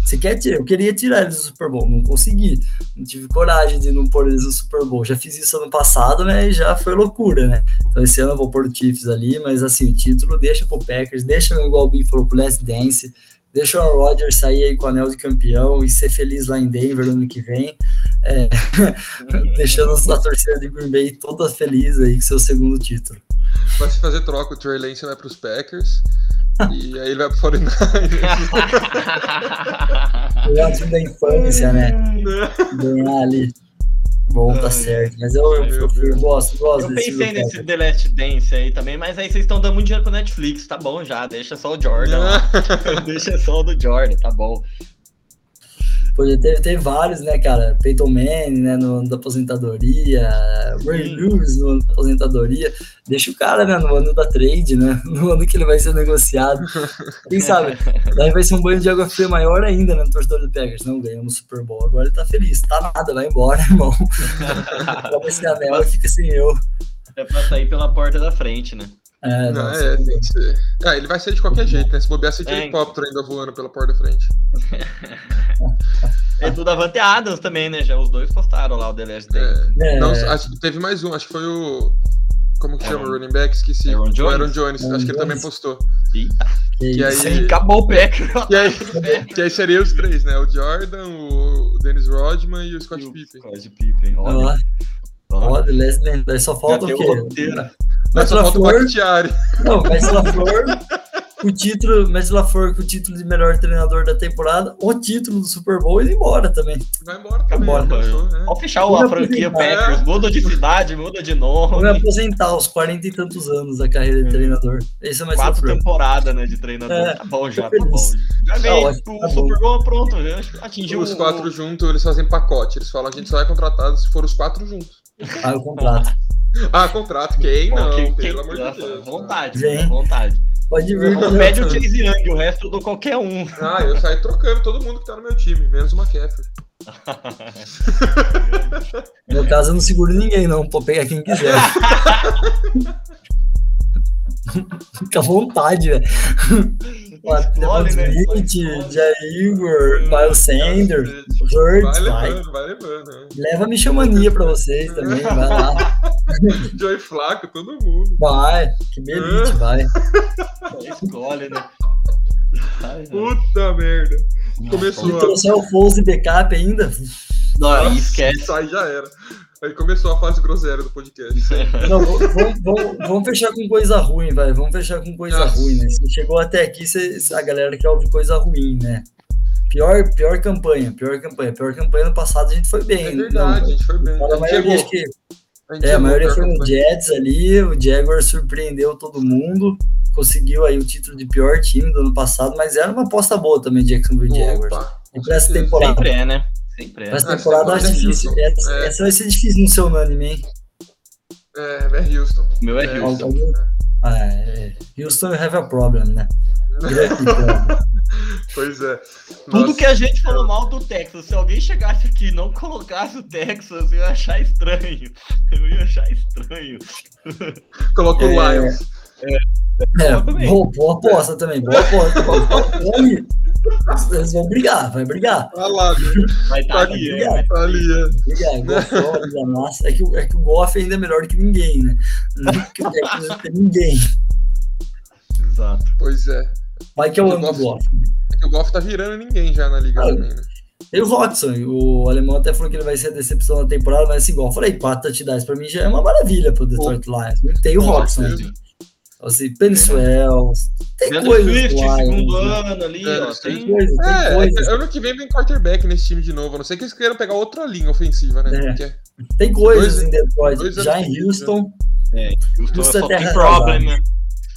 S1: Você quer tirar? Eu queria tirar eles do Super Bowl, não consegui. Não tive coragem de não pôr eles no Super Bowl. Já fiz isso ano passado, né? E já foi loucura, né? Então esse ano eu vou pôr o Chiefs ali, mas assim, o título deixa pro Packers, deixa, igual o Bim falou, pro Last Dance, deixa o Rodgers sair aí com o anel de campeão e ser feliz lá em Denver no ano que vem. É, deixando a torcida de Green Bay toda feliz aí com seu segundo título.
S2: Vai se fazer troca, o Trey Lance vai pros Packers. E aí ele vai pro 49ers.
S1: Pegar o time da infância, né? Ganhar ali. Bom, tá certo. Mas eu, eu, eu, eu gosto, gosto
S3: Eu
S1: desse
S3: pensei nesse. The Last Dance aí também, mas aí vocês estão dando muito dinheiro pro Netflix, tá bom já, deixa só o Jordan lá. deixa só o do Jordan, tá bom.
S1: Já teve, teve vários, né, cara? Peyton Manning, né, no ano da aposentadoria, Ray. Lewis no ano da aposentadoria. Deixa o cara, né, no ano da trade, né? No ano que ele vai ser negociado. Quem sabe? Daí vai ser um banho de água fria maior ainda, né, no torcedor do Packers. Não, ganhamos Super Bowl, agora ele tá feliz. Tá nada, vai embora, irmão. Toma esse anel e fica sem eu.
S3: É pra sair pela porta da frente, né?
S1: É,
S2: Não, é, tem que ser. Ah, ele vai ser de qualquer jeito, né? Se bobear, você de
S3: É.
S2: helicóptero ainda voando pela porta da frente.
S3: É do Davante Adams também, né? Já os dois postaram lá o The Last Dance.
S2: É,
S1: É.
S2: não, acho, teve mais um, acho que foi o. Como que chama? O running back? Esqueci.
S3: Aaron
S2: O
S3: Jones?
S2: Aaron Jones.
S1: Aaron
S2: acho que ele também
S1: Jones.
S2: postou.
S3: Eita,
S1: que
S2: E aí-
S3: acabou o Packers.
S2: E aí, que aí seria os três, né? O Jordan, o Dennis Rodman e o Scott
S3: E o
S2: Pippen.
S3: Scott Pippen,
S1: Ó,
S3: olha.
S1: Ó. The Last Dance. Daí só falta o quê?
S3: roteiro.
S2: Mas só falta o Bakhtiari.
S1: Não, ela for o título, ela for com o título de melhor treinador da temporada, o título do Super Bowl e ir embora também.
S2: Vai embora também.
S1: embora.
S2: né?
S3: Pode fechar a franquia. Packers, muda de cidade, muda de
S1: Vou me
S3: nome.
S1: aposentar aos 40 e tantos anos da carreira de treinador. Esse é mais
S3: Quatro temporadas, né, de treinador.
S1: É,
S3: tá bom já, tá bom. Já
S1: Tá
S3: veio
S1: ótimo,
S3: o
S1: tá
S3: Super. Bowl pronto, já atingiu
S2: Os quatro juntos, eles fazem pacote. Eles falam, a gente só é contratado se for os quatro juntos.
S1: Ah, o contrato.
S2: Ah, contrato. Quem não,
S3: Quem-
S2: pelo
S3: quem-
S2: amor de
S3: nossa,
S2: Deus.
S3: Vontade,
S1: Vem.
S3: vontade.
S1: Pode vir.
S3: Não pede o Chase Young, o resto eu dou qualquer um.
S2: Ah, eu saio trocando todo mundo que tá no meu time, menos o McCaffrey.
S1: No meu caso, eu não seguro ninguém, não. Pode pegar quem quiser. Fica à vontade, velho.
S3: Escolhe, né?
S1: Smith, Jair, Miles Sanders, Hurts,
S2: Vai
S1: vai.
S2: levando, vai levando. Né?
S1: Leva a Michomania pra vocês também, vai lá.
S2: Joey Flaco, todo mundo.
S1: Vai, que belite, vai.
S3: Escolhe, né? Ai.
S2: Puta merda.
S1: Se
S2: Começou a...
S1: trouxer o Foles e backup ainda,
S3: Não, aí esquece.
S2: Isso aí já era. Aí começou a fase groselha do podcast.
S1: Não, vamos, vamos- vamos fechar com coisa ruim, vai. Vamos fechar com coisa
S2: Nossa.
S1: ruim, né? Você chegou até aqui, você, a galera quer ouvir coisa ruim, né? Pior, pior campanha, pior campanha. Pior campanha no passado a gente foi bem.
S2: É verdade,
S1: não,
S2: a gente foi bem.
S1: a maioria,
S2: chegou.
S1: acho que
S2: A gente
S1: É, a maioria foi no. Jets ali, o Jaguar surpreendeu todo mundo, conseguiu aí o título de pior time do ano passado, mas era uma aposta boa também, Jacksonville Jaguars.
S2: Opa,
S1: E pra essa temporada,
S3: Sempre é, né? Sempre é.
S1: pra essa temporada
S2: temporada é
S1: difícil.
S2: Houston.
S1: Essa,
S2: É.
S1: essa vai ser difícil no seu unânime, hein?
S2: É, é Houston.
S3: O meu é
S2: É,
S3: Houston.
S1: Algum- Ah, é. Houston you have a problem, né?
S2: Pois é.
S3: Tudo
S2: Nossa,
S3: que a gente falou mal do Texas, se alguém chegasse aqui e não colocasse o Texas, eu ia achar estranho. Eu ia achar estranho.
S2: Colocou o
S1: É.
S2: Lions.
S1: É,
S3: Também.
S1: boa, boa aposta também, boa aposta. Aí, Eles vão brigar, vai brigar.
S2: Olha lá, né?
S3: Vai tá
S2: Tá
S3: ali,
S1: aqui,
S3: é, vai
S2: Tá ali, é.
S1: Goff, massa. É que, o- é que o Goff ainda é melhor que ninguém, né? Que Texas não tem ninguém.
S3: Exato.
S2: Pois é.
S1: Vai que é o
S2: O
S1: ano do
S2: Goff-
S1: Goff.
S2: É que o Golf tá virando ninguém já na liga também, né?
S1: E o Roxon, o alemão até falou que ele vai ser a decepção da temporada, mas assim, igual eu falei, quatro touchdowns pra mim já é uma maravilha pro Detroit Lions. Tem o
S2: Com
S1: Roxon,
S2: certeza.
S1: né? Assim, Peniswell, tem
S3: Leandro
S1: coisas
S3: Swift,
S1: do Lions,
S3: segundo
S1: né?
S3: ano ali,
S2: É,
S3: ó.
S1: Tem
S3: Tem...
S1: coisas, tem
S2: É,
S1: coisas.
S2: ano que vem vem quarterback nesse time de novo. A não sei que eles queiram pegar outra linha ofensiva, né?
S1: É.
S2: Porque-
S1: Tem coisas
S2: Dois-
S1: em Detroit. Já em Houston,
S3: Houston
S1: Houston
S3: só
S1: é
S3: tem
S1: terra
S3: problema.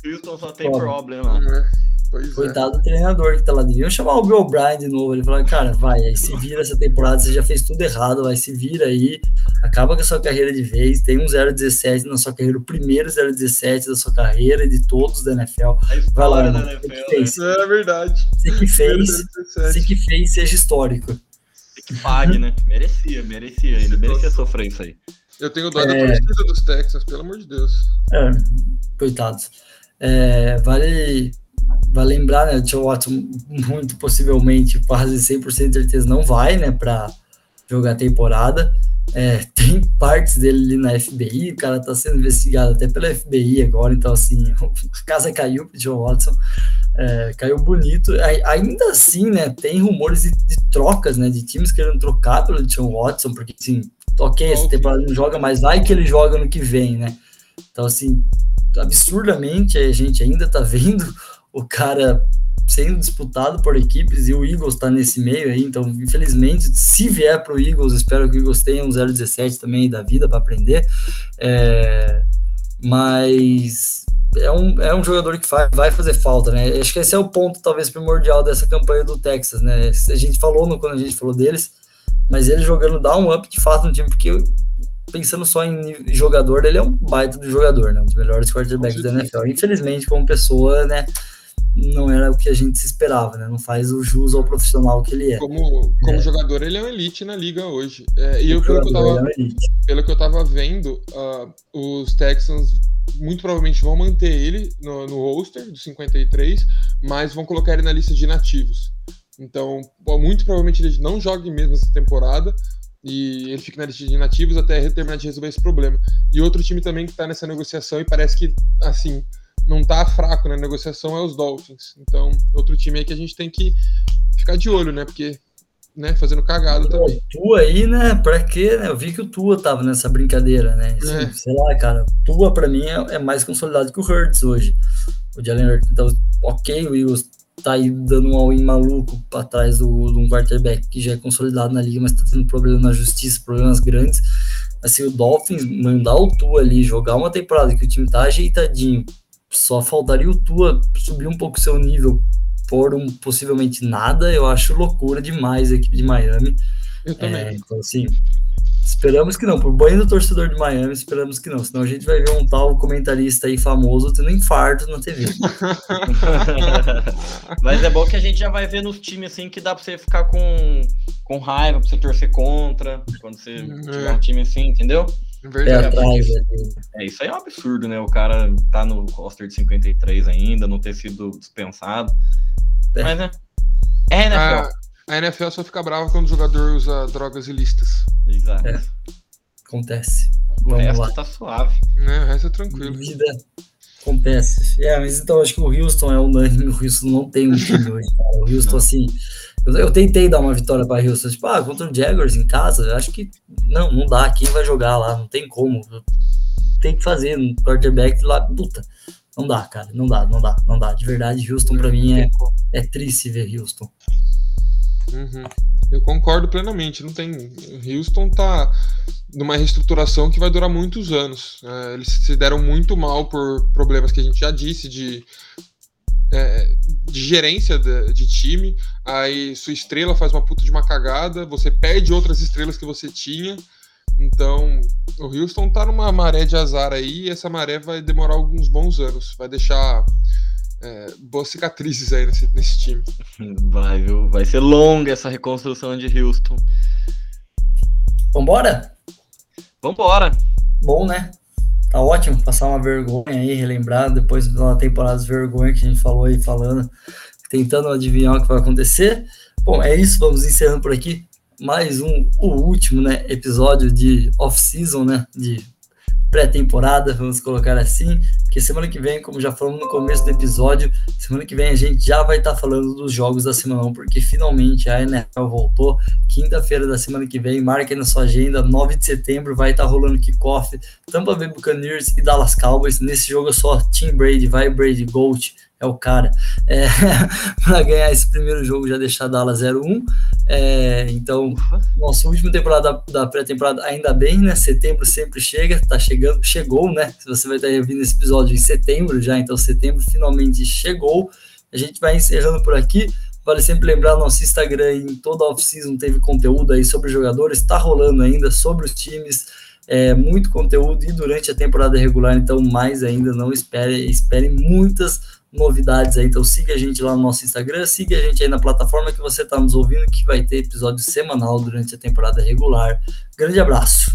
S3: Houston só tem
S1: Problem.
S3: problema.
S2: É, Pois é.
S1: coitado do treinador que tá lá. Deviam chamar o Bill O'Brien de novo. Ele falar, cara, vai, aí se vira essa temporada, você já fez tudo errado, vai, se vira aí, acaba com a sua carreira de vez, tem um 0-17 na sua carreira, o primeiro 0-17 da sua carreira e de todos da NFL. Vai lá,
S3: da
S1: mano. Você
S3: NFL,
S1: que
S3: né?
S1: fez,
S2: É verdade.
S1: você que fez, você
S2: 17.
S1: que fez, seja histórico.
S3: que pague, né? Merecia, merecia. Ele merecia sofrer isso aí.
S2: Eu tenho dó da
S1: É.
S2: torcida dos Texans, pelo amor de Deus.
S1: É, coitados. É, vale, vale lembrar, né? O Tio Watson, muito possivelmente, quase 100% de certeza, não vai, né, para jogar a temporada. É, tem partes dele ali na FBI, o cara tá sendo investigado até pela FBI agora, então, assim, a casa caiu pro John Watson, é, caiu bonito. Ai- Ainda assim, né, tem rumores de, de trocas, né, de times querendo trocar pelo John Watson, porque, assim, ok, essa temporada não joga, mas vai que ele joga no que vem, né? Então, assim, absurdamente a gente ainda tá vendo o cara sendo disputado por equipes e o Eagles tá nesse meio aí, então, infelizmente, se vier pro Eagles, espero que o Eagles tenha um 0-17 também da vida para aprender, é, mas é um, é um jogador que faz, vai fazer falta, né? Acho que esse é o ponto, talvez, primordial dessa campanha do Texas, né? A gente falou no, quando a gente falou deles, mas ele jogando dá um up de fato no time, porque pensando só em jogador, ele é um baita do jogador, né? Um dos melhores quarterbacks da NFL. Infelizmente, como pessoa, né? Não era o que a gente se esperava, né? Não faz o jus ao profissional que ele é.
S2: Como, como
S1: É.
S2: jogador, ele é um elite na liga hoje. É, e eu, pelo que eu tava,
S1: é um
S2: pelo que eu tava vendo, ah, os Texans muito provavelmente vão manter ele no, no roster dos 53, mas vão colocar ele na lista de inativos. Então, muito provavelmente ele não jogue mesmo essa temporada e ele fica na lista de inativos até terminar de resolver esse problema. E outro time também que tá nessa negociação e parece que, assim, não tá fraco na negociação é os Dolphins. Então, outro time aí que a gente tem que ficar de olho, né? Porque, né, fazendo cagada também.
S1: O Tua aí, né? Pra quê? Né? Eu vi que o Tua tava nessa brincadeira, né?
S2: É.
S1: Sei lá, cara. Tua, pra mim, é, é mais consolidado que o Hurts hoje. O Jalen Hurts. Então, ok, o tá aí dando um all-in maluco pra trás do, de um quarterback que já é consolidado na liga, mas tá tendo problema na justiça, problemas grandes. Assim, o Dolphins mandar o Tua ali, jogar uma temporada que o time tá ajeitadinho, só faltaria o Tua subir um pouco seu nível por um possivelmente nada, eu acho loucura demais a equipe de Miami.
S2: Eu também.
S1: É, então, assim, esperamos que não. Por banho do torcedor de Miami, esperamos que não. Senão a gente vai ver um tal comentarista aí famoso tendo infarto na TV.
S3: Mas é bom que a gente já vai ver nos times assim que dá pra você ficar com, com raiva, pra você torcer contra, quando você
S2: É.
S3: tiver um time assim, entendeu?
S1: Pé
S2: Verdade.
S1: atrás ali.
S3: É, isso aí é um absurdo, né? O cara tá no roster de 53 ainda, não ter sido dispensado.
S1: É.
S3: Mas, né? É, né,
S2: A, a NFL só fica brava quando o jogador usa drogas ilícitas.
S3: Exato.
S1: É. Acontece.
S3: O
S1: Vamos
S3: resto
S1: lá.
S3: tá suave.
S2: Né? O resto é tranquilo.
S1: Vida acontece. É, mas então acho que o Houston é unânime. O Houston não tem um time hoje, cara. O Houston, assim. Eu, eu tentei dar uma vitória para Houston, tipo, ah, contra o Jaguars em casa, eu acho que não, não dá. Quem vai jogar lá? Não tem como. Tem que fazer um quarterback lá, puta. Não dá, cara. Não dá, não dá, não dá. De verdade, Houston pra mim é, é triste ver Houston.
S2: Uhum. Eu concordo plenamente. Não tem. Houston tá numa reestruturação que vai durar muitos anos. É, eles se deram muito mal por problemas que a gente já disse de, é, de gerência de, de, time. Aí sua estrela faz uma puta de uma cagada, você perde outras estrelas que você tinha. Então, o Houston tá numa maré de azar aí, e essa maré vai demorar alguns bons anos. Vai deixar é, boas cicatrizes aí nesse, nesse time.
S3: Vai, viu? Vai ser longa essa reconstrução de Houston.
S1: Vambora?
S3: Vambora.
S1: Bom, né? Tá ótimo passar uma vergonha aí, relembrar depois de uma temporada de vergonha que a gente falou aí, falando, tentando adivinhar o que vai acontecer. Bom, é isso, vamos encerrando por aqui. Mais um, o último, né, episódio de off-season, né, de pré-temporada, vamos colocar assim, porque semana que vem, como já falamos no começo do episódio, semana que vem a gente já vai estar tá falando dos jogos da semana 1, porque finalmente a NFL voltou. Quinta-feira da semana que vem, marque na sua agenda, 9 de setembro, vai estar tá rolando kickoff, Tampa Bay Buccaneers e Dallas Cowboys. Nesse jogo é só Tim Brady, vai Brady Gold, é o cara, é, para ganhar esse primeiro jogo, já deixar Dallas 0-1. É, então, nossa última temporada da, da pré-temporada, ainda bem, né? Setembro sempre chega, tá chegando, chegou, né? Se você vai estar ouvindo esse episódio em setembro já, então setembro finalmente chegou. A gente vai encerrando por aqui. Vale sempre lembrar, nosso Instagram em toda a off-season teve conteúdo aí sobre jogadores, está rolando ainda sobre os times, é, muito conteúdo e durante a temporada regular, então mais ainda, não espere, espere muitas novidades aí. Então siga a gente lá no nosso Instagram, siga a gente aí na plataforma que você está nos ouvindo, que vai ter episódio semanal durante a temporada regular. Grande abraço.